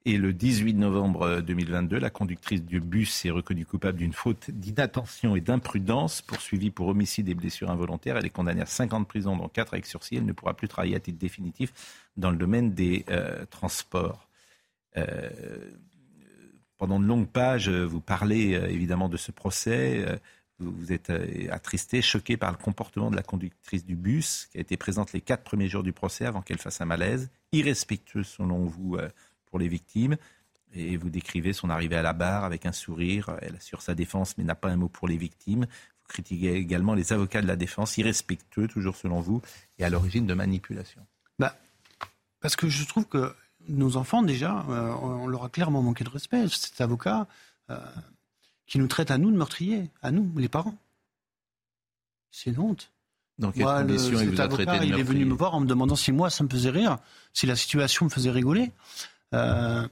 Et le 18 novembre 2022, la conductrice du bus est reconnue coupable d'une faute d'inattention et d'imprudence, poursuivie pour homicide et blessures involontaires. Elle est condamnée à 5 ans de prison, dont 4 avec sursis. Elle ne pourra plus travailler à titre définitif dans le domaine des euh, transports. Euh, pendant de longues pages, vous parlez euh, évidemment de ce procès. Euh, vous, êtes euh, attristé, choqué par le comportement de la conductrice du bus, qui a été présente les quatre premiers jours du procès avant qu'elle fasse un malaise, irrespectueux selon vous euh, pour les victimes. Et vous décrivez son arrivée à la barre avec un sourire. Elle assure sa défense, mais n'a pas un mot pour les victimes. Vous critiquez également les avocats de la défense, irrespectueux, toujours selon vous, et à l'origine de manipulations. Bah, parce que je trouve que nos enfants, déjà, euh, on leur a clairement manqué de respect. Cet avocat euh, qui nous traite à nous de meurtriers, à nous, les parents. C'est une honte. Dans quelles Moi, le- il cet vous a avocat, traité de il est venu me voir en me demandant si moi, ça me faisait rire, si la situation me faisait rigoler. Euh,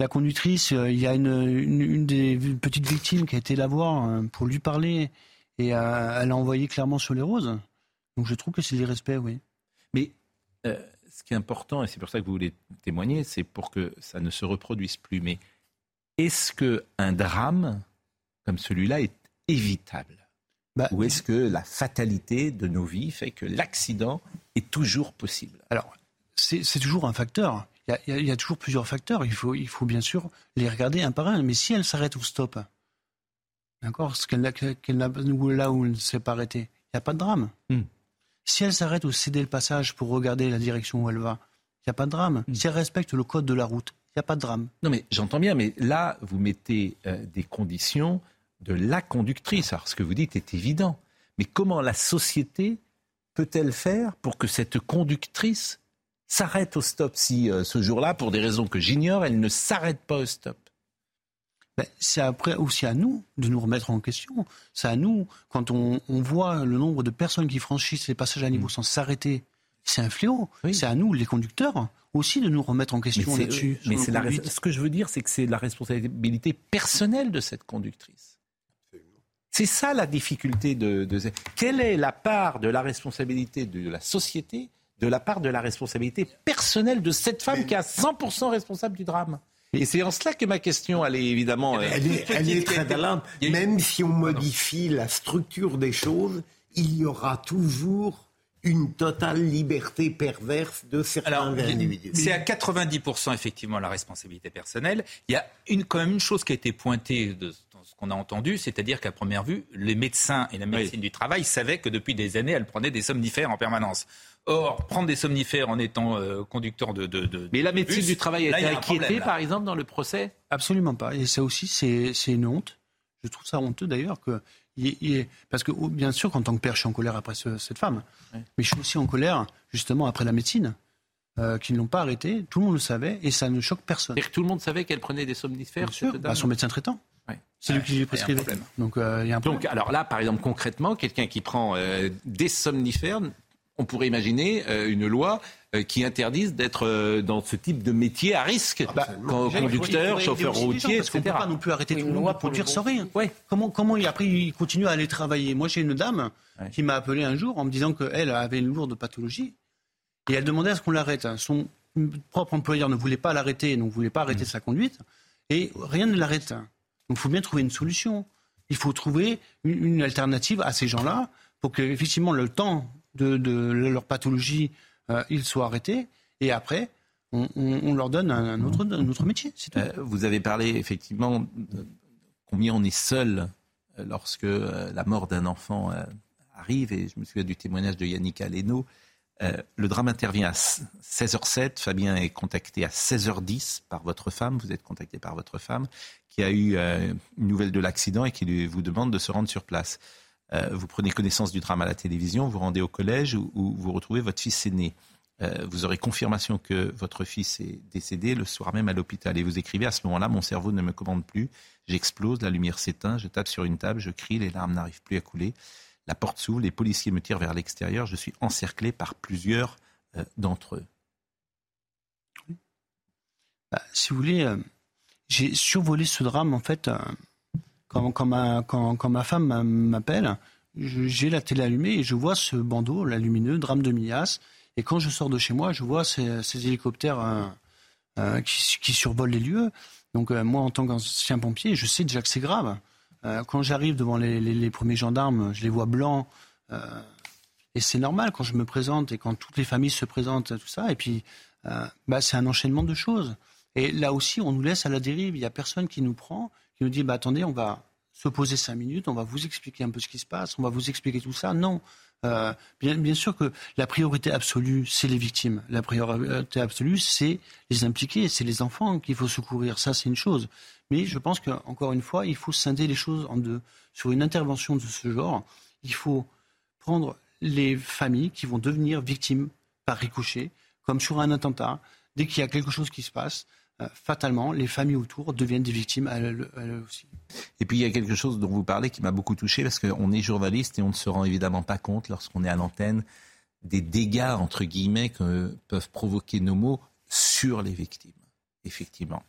la conductrice, il y a une, une, une des petites victimes qui a été la voir pour lui parler et elle a envoyé clairement sur les roses. Donc je trouve que c'est l'irrespect, oui. Mais euh, ce qui est important, et c'est pour ça que vous voulez témoigner, c'est pour que ça ne se reproduise plus. Mais est-ce qu'un drame comme celui-là est évitable Bah, Ou est-ce que la fatalité de nos vies fait que l'accident est toujours possible? Alors, c'est toujours un facteur. Il y, a, il y toujours plusieurs facteurs. Il faut, il faut bien sûr les regarder un par un. Mais si elle s'arrête au stop, d'accord, qu'elle ou là où elle ne s'est pas arrêtée, il n'y a pas de drame. Hmm. Si elle s'arrête au céder le passage pour regarder la direction où elle va, il n'y a pas de drame. Si elle respecte le code de la route, il n'y a pas de drame. Non, mais j'entends bien, mais là, vous mettez euh, des conditions de la conductrice. Alors, ce que vous dites est évident. Mais comment la société peut-elle faire pour que cette conductrice s'arrête au stop si euh, ce jour-là, pour des raisons que j'ignore, elle ne s'arrête pas au stop? Ben, c'est après aussi à nous de nous remettre en question. C'est à nous, quand on, on voit le nombre de personnes qui franchissent les passages à Mm. niveau sans s'arrêter, c'est un fléau. C'est à nous, les conducteurs, aussi de nous remettre en question c'est- là-dessus. mais la res- conduites. ce que je veux dire, c'est que c'est la responsabilité personnelle de cette conductrice. C'est ça la difficulté de, de- Quelle est la part de la responsabilité de la société, de la part de la responsabilité personnelle de cette femme qui est à 100% responsable du drame? Et c'est en cela que ma question, elle est évidemment. Elle est, elle est très valable. Même si on modifie la structure des choses, il y aura toujours une totale liberté perverse de certains Alors, individus. c'est à 90% effectivement la responsabilité personnelle. Il y a une, quand même une chose qui a été pointée de dans ce qu'on a entendu, c'est-à-dire qu'à première vue, les médecins et la médecine du travail savaient que depuis des années, elles prenaient des somnifères en permanence. Or, prendre des somnifères en étant euh, conducteur de, de, de- Mais la de médecine bus, du travail a été inquiétée, problème, par exemple, dans le procès? Absolument pas. Et ça aussi, c'est c'est une honte. Je trouve ça honteux d'ailleurs que. il- il- parce que oh, bien sûr qu'en tant que père, je suis en colère après ce- cette femme. Mais je suis aussi en colère justement après la médecine, euh, qui ne l'ont pas arrêtée. Tout le monde le savait et ça ne choque personne. Que tout le monde savait qu'elle prenait des somnifères Bien sûr, cette dame bah, son médecin traitant. C'est lui qui lui prescrivait. problème. Donc euh, il y a un Donc, alors là, par exemple, concrètement, quelqu'un qui prend euh, des somnifères, on pourrait imaginer euh, une loi euh, qui interdise d'être euh, dans ce type de métier à risque, faut- il conducteur, chauffeur routier, parce etc. peut pas non plus arrêter tout le monde pour dire sans rien. Comment, comment il, après il continue à aller travailler Moi, j'ai une dame qui m'a appelé un jour en me disant qu'elle avait une lourde pathologie et elle demandait à ce qu'on l'arrête. Son propre employeur ne voulait pas l'arrêter, donc ne voulait pas arrêter sa conduite et rien ne l'arrête. Donc il faut bien trouver une solution. Il faut trouver une, une alternative à ces gens-là pour que effectivement le temps de, leur pathologie, euh, ils soient arrêtés et après on, leur donne un, autre, métier. Euh, vous avez parlé effectivement de combien on est seul euh, lorsque la mort d'un enfant arrive, et je me souviens du témoignage de Yannick Aleno. Le drame intervient à 16h07, Fabien est contacté à 16h10 par votre femme, vous êtes contacté par votre femme, qui a eu une nouvelle de l'accident et qui vous demande de se rendre sur place. Euh, vous prenez connaissance du drame à la télévision, vous rendez au collège où, vous retrouvez votre fils aîné. Euh, vous aurez confirmation que votre fils est décédé le soir même à l'hôpital. Et vous écrivez à ce moment-là, mon cerveau ne me commande plus, j'explose, la lumière s'éteint, je tape sur une table, je crie, les larmes n'arrivent plus à couler. La porte s'ouvre, les policiers me tirent vers l'extérieur, je suis encerclé par plusieurs euh, d'entre eux. Bah, si vous voulez, j'ai survolé ce drame en fait quand, ma, femme m'a- m'appelle. J'ai la télé allumée et je vois ce bandeau, la lumineux, drame de Mias. Et quand je sors de chez moi, je vois ces, hélicoptères euh, euh, qui, survolent les lieux. Donc euh, moi, en tant qu'ancien pompier, je sais déjà que c'est grave. Quand j'arrive devant les, premiers gendarmes, je les vois blancs. et c'est normal quand je me présente et quand toutes les familles se présentent, tout ça. Et puis, bah, c'est un enchaînement de choses. Et là aussi, on nous laisse à la dérive. Il n'y a personne qui nous prend, qui nous dit bah, attendez, on va se poser cinq minutes, on va vous expliquer un peu ce qui se passe, on va vous expliquer tout ça. Non. Euh, bien, bien sûr que la priorité absolue, c'est les victimes. La priorité absolue, c'est les impliqués, c'est les enfants qu'il faut secourir. Ça, c'est une chose. Mais je pense qu'encore une fois, il faut scinder les choses en deux. Sur une intervention de ce genre, il faut prendre les familles qui vont devenir victimes par ricochet, comme sur un attentat. Dès qu'il y a quelque chose qui se passe, fatalement, les familles autour deviennent des victimes elles, elles aussi. Et puis il y a quelque chose dont vous parlez qui m'a beaucoup touché parce qu'on est journaliste et on ne se rend évidemment pas compte lorsqu'on est à l'antenne des dégâts entre guillemets que peuvent provoquer nos mots sur les victimes. Effectivement.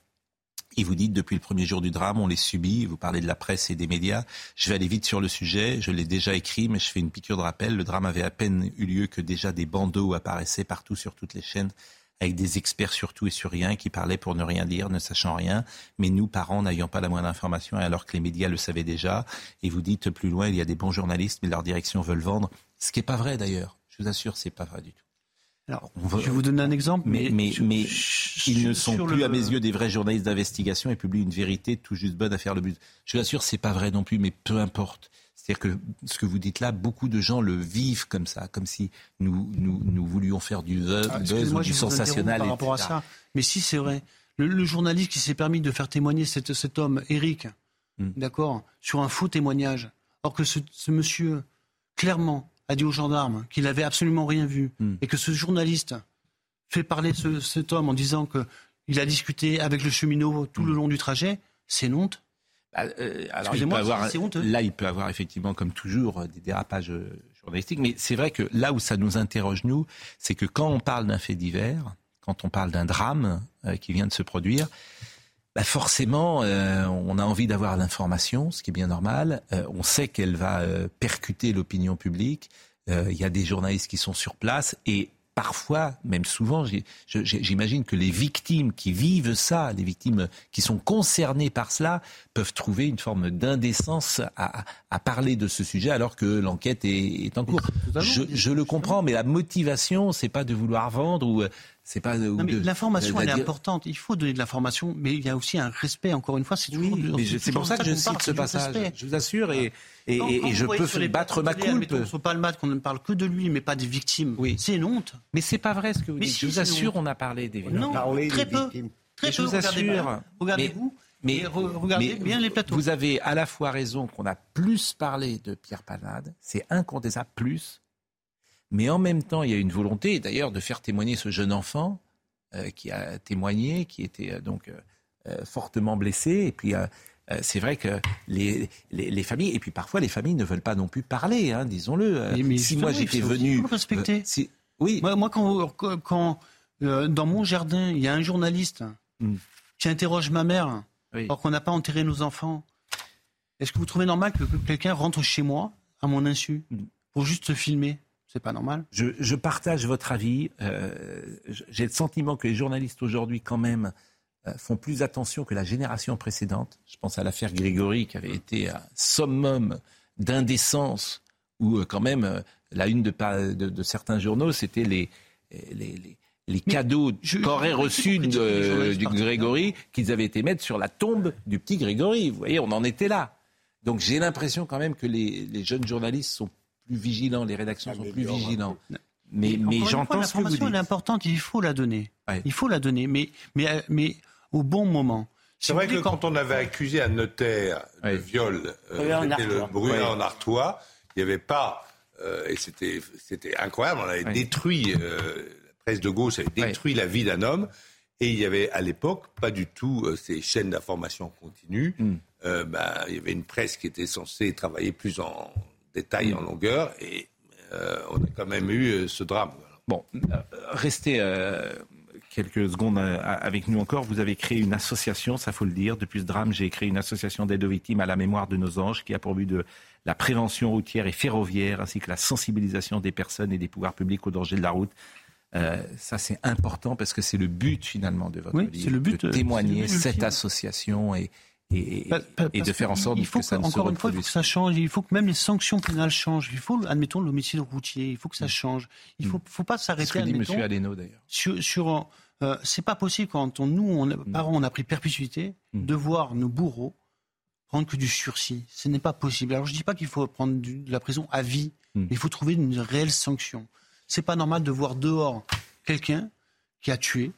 Et vous dites depuis le premier jour du drame, on les subit. Vous parlez de la presse et des médias. Je vais aller vite sur le sujet. Je l'ai déjà écrit, mais je fais une piqûre de rappel. Le drame avait à peine eu lieu que déjà des bandeaux apparaissaient partout sur toutes les chaînes avec des experts sur tout et sur rien qui parlaient pour ne rien dire, ne sachant rien. Mais nous, parents, n'ayant pas la moindre information, alors que les médias le savaient déjà. Et vous dites plus loin, il y a des bons journalistes, mais leur direction veulent vendre. Ce qui n'est pas vrai d'ailleurs. Je vous assure, c'est pas vrai du tout. Alors, va- je vais vous donner un exemple. Mais, mais, sur- mais ils ne sont le- plus, à mes yeux, des vrais journalistes d'investigation et publient une vérité tout juste bonne à faire le but. Je vous assure, c'est pas vrai non plus, mais peu importe. C'est-à-dire que ce que vous dites là, beaucoup de gens le vivent comme ça, comme si nous, nous, nous voulions faire du buzz, Ah, buzz ou du sensationnel. interrompre par rapport à etc. ça. Mais si c'est vrai, le, le journaliste qui s'est permis de faire témoigner cet, cet homme, Eric, Hmm. d'accord, sur un faux témoignage, or que ce, ce monsieur, clairement, a dit aux gendarmes qu'il n'avait absolument rien vu, Hmm. et que ce journaliste fait parler ce- cet homme en disant qu'il a discuté avec le cheminot tout Hmm. le long du trajet, c'est honte. Bah, euh, alors, il peut Excusez-moi, avoir, c'est honteux. là, il peut avoir effectivement, comme toujours, euh, des dérapages euh, journalistiques. Mais c'est vrai que là où ça nous interroge, nous, c'est que quand on parle d'un fait divers, quand on parle d'un drame euh, qui vient de se produire, bah forcément, euh, on a envie d'avoir l'information, ce qui est bien normal. Euh, on sait qu'elle va percuter l'opinion publique. Il y a des journalistes qui sont sur place et parfois, même souvent, j'imagine que les victimes qui vivent ça, les victimes qui sont concernées par cela, peuvent trouver une forme d'indécence à, parler de ce sujet alors que l'enquête est, en cours. Je, le comprends, mais la motivation, c'est pas de vouloir vendre ou c'est pas. L'information, elle est importante. Il faut donner de l'information, mais il y a aussi un respect. Encore une fois, c'est toujours. c'est pour ça que je cite ce passage. Je vous assure, et, et, et je peux battre ma pas le battre, qu'on ne parle que de lui, mais pas des victimes. Oui. C'est une honte. Mais c'est pas vrai ce que vous dites. je vous assure, on a parlé des victimes. Non, très peu. Très peu. Je vous assure. Regardez-vous. Mais, regardez bien les plateaux. Vous avez à la fois raison qu'on a plus parlé de Pierre Palade, c'est incontestable, plus. Mais en même temps, il y a une volonté, d'ailleurs, de faire témoigner ce jeune enfant euh, qui a témoigné, qui était euh, donc euh, fortement blessé. Et puis, c'est vrai que les, les, familles, et puis parfois les familles ne veulent pas non plus parler, hein, disons-le. si moi j'étais venu. respecter. Si, oui. Moi, quand, quand dans mon jardin, il y a un journaliste hmm. qui interroge ma mère, alors qu'on n'a pas enterré nos enfants, est-ce que vous trouvez normal que quelqu'un rentre chez moi à mon insu hmm. pour juste se filmer? C'est pas normal. Je, partage votre avis. Euh, j'ai le sentiment que les journalistes aujourd'hui, quand même, euh, font plus attention que la génération précédente. Je pense à l'affaire Grégory, qui avait été un summum d'indécence, où euh, quand même la une de, de, certains journaux, c'était les, les, les, cadeaux qu'aurait reçus du Grégory, qu'ils avaient été mettre sur la tombe du petit Grégory. Vous voyez, on en était là. Donc j'ai l'impression quand même que les, les jeunes journalistes sont plus vigilants, les rédactions sont plus vigilants. Mais, mais j'entends ce que vous dites. L'information est importante, il faut la donner. Il faut la donner, mais, mais, mais au bon moment. C'est vrai que quand... on avait accusé un notaire de viol, euh, c'était le Brunet en Artois, il n'y avait pas, euh, et c'était, c'était incroyable, on avait détruit, euh, la presse de gauche avait détruit la vie d'un homme, et il y avait à l'époque pas du tout ces chaînes d'information continues. Hmm. Bah, il y avait une presse qui était censée travailler plus en détails en longueur et euh, on a quand même eu euh, ce drame. Bon, euh, restez quelques secondes avec nous encore. Vous avez créé une association, ça faut le dire. Depuis ce drame, j'ai créé une association d'aide aux victimes à la mémoire de nos anges qui a pour but de la prévention routière et ferroviaire ainsi que la sensibilisation des personnes et des pouvoirs publics au danger de la route. ça, c'est important parce que c'est le but finalement de votre livre, le but, de témoigner cette association et, et, de faire en sorte il faut que, ça ne encore une fois, il faut que ça change. Il faut que même les sanctions pénales changent. Il faut, admettons, l'homicide routier. Il faut que ça mm. change. Il faut, mm. faut pas s'arrêter. Ce que dit M. Aleno d'ailleurs. Sur, sur euh, c'est pas possible quand on, nous, on, mm. parents, on a pris perpétuité, de voir nos bourreaux prendre que du sursis. Ce n'est pas possible. Alors je dis pas qu'il faut prendre de la prison à vie, mais il faut trouver une réelle sanction. C'est pas normal de voir dehors quelqu'un qui a tué.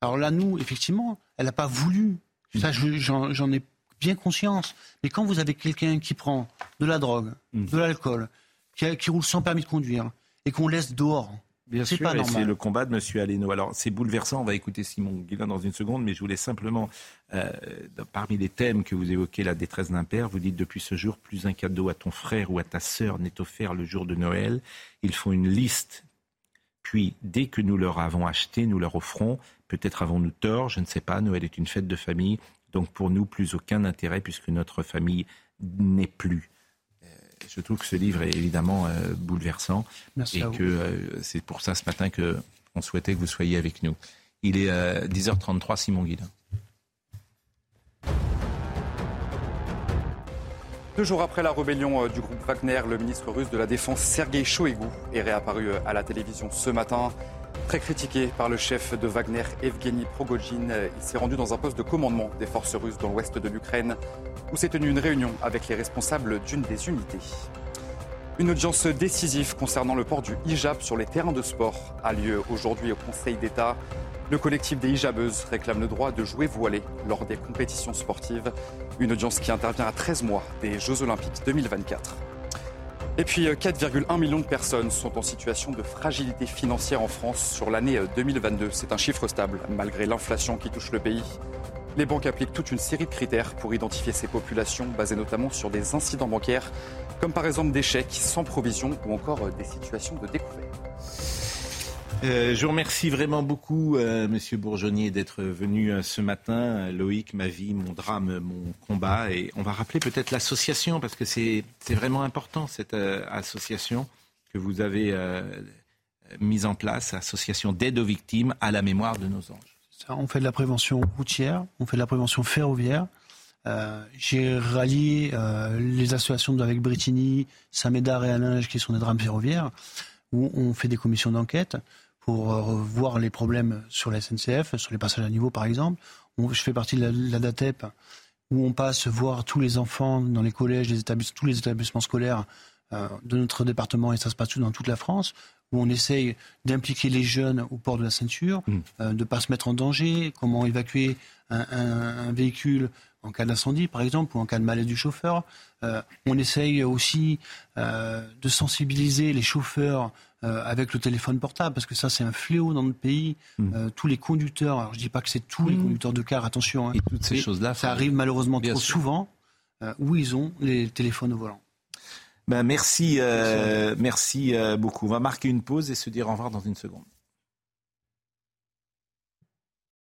Alors là, nous, effectivement, elle n'a pas voulu ça, j'en ai bien conscience. Mais quand vous avez quelqu'un qui prend de la drogue, mm. de l'alcool, qui, roule sans permis de conduire, et qu'on laisse dehors, sûr, pas c'est le combat de M. Aleno. Alors, c'est bouleversant. On va écouter Simon Guillain dans une seconde, mais je voulais simplement, euh, parmi les thèmes que vous évoquez, la détresse d'un père, vous dites depuis ce jour, plus un cadeau à ton frère ou à ta sœur n'est offert le jour de Noël. Ils font une liste. Puis, dès que nous leur avons acheté, nous leur offrons. Peut-être avons-nous tort, je ne sais pas. Noël est une fête de famille. Donc pour nous, plus aucun intérêt puisque notre famille n'est plus. Euh, je trouve que ce livre est évidemment euh, bouleversant et que euh, c'est pour ça ce matin que on souhaitait que vous soyez avec nous. Il est 10h33, Simon Guillain. Deux jours après la rébellion du groupe Wagner, le ministre russe de la Défense Sergei Shoigu est réapparu à la télévision ce matin. Très critiqué par le chef de Wagner, Evgeny Progogine, il s'est rendu dans un poste de commandement des forces russes dans l'ouest de l'Ukraine, où s'est tenue une réunion avec les responsables d'une des unités. Une audience décisive concernant le port du hijab sur les terrains de sport a lieu aujourd'hui au Conseil d'État. Le collectif des hijabeuses réclame le droit de jouer voilé lors des compétitions sportives. Une audience qui intervient à 13 mois des Jeux Olympiques 2024. Et puis 4,1 euh, millions de personnes sont en situation de fragilité financière en France sur l'année 2022. Euh, C'est un chiffre stable malgré l'inflation qui touche le pays. Les banques appliquent toute une série de critères pour identifier ces populations, basés notamment sur des incidents bancaires, comme par exemple des chèques sans provision ou encore euh, des situations de découvert. Euh, je vous remercie vraiment beaucoup, euh, Monsieur Bourgeonnier, d'être venu euh, ce matin. Loïc, ma vie, mon drame, mon combat. Et on va rappeler peut-être l'association, parce que c'est vraiment important, cette association que vous avez mise en place, association d'aide aux victimes à la mémoire de nos anges. on fait de la prévention routière, on fait de la prévention ferroviaire. Euh, j'ai rallié euh, les associations avec Brittany, Saint-Médard et Allinge qui sont des drames ferroviaires, où on fait des commissions d'enquête pour euh, voir les problèmes sur la SNCF, sur les passages à niveau par exemple. je fais partie de la, DATEP, où on passe voir tous les enfants dans les collèges, les tous les établissements scolaires de notre département, et ça se passe tout dans toute la France, où on essaye d'impliquer les jeunes au port de la ceinture, mmh. de ne pas se mettre en danger, comment évacuer un véhicule en cas d'incendie, par exemple, ou en cas de malaise du chauffeur. Euh, on essaye aussi euh, de sensibiliser les chauffeurs euh, avec le téléphone portable, parce que ça, c'est un fléau dans notre pays. Hmm. tous les conducteurs, alors je ne dis pas que c'est tous les hmm. conducteurs de car, attention. Hein, Et toutes ces choses-là. Ça arrive malheureusement trop souvent où ils ont les téléphones au volant. Ben merci, merci beaucoup. On va marquer une pause et se dire au revoir dans une seconde.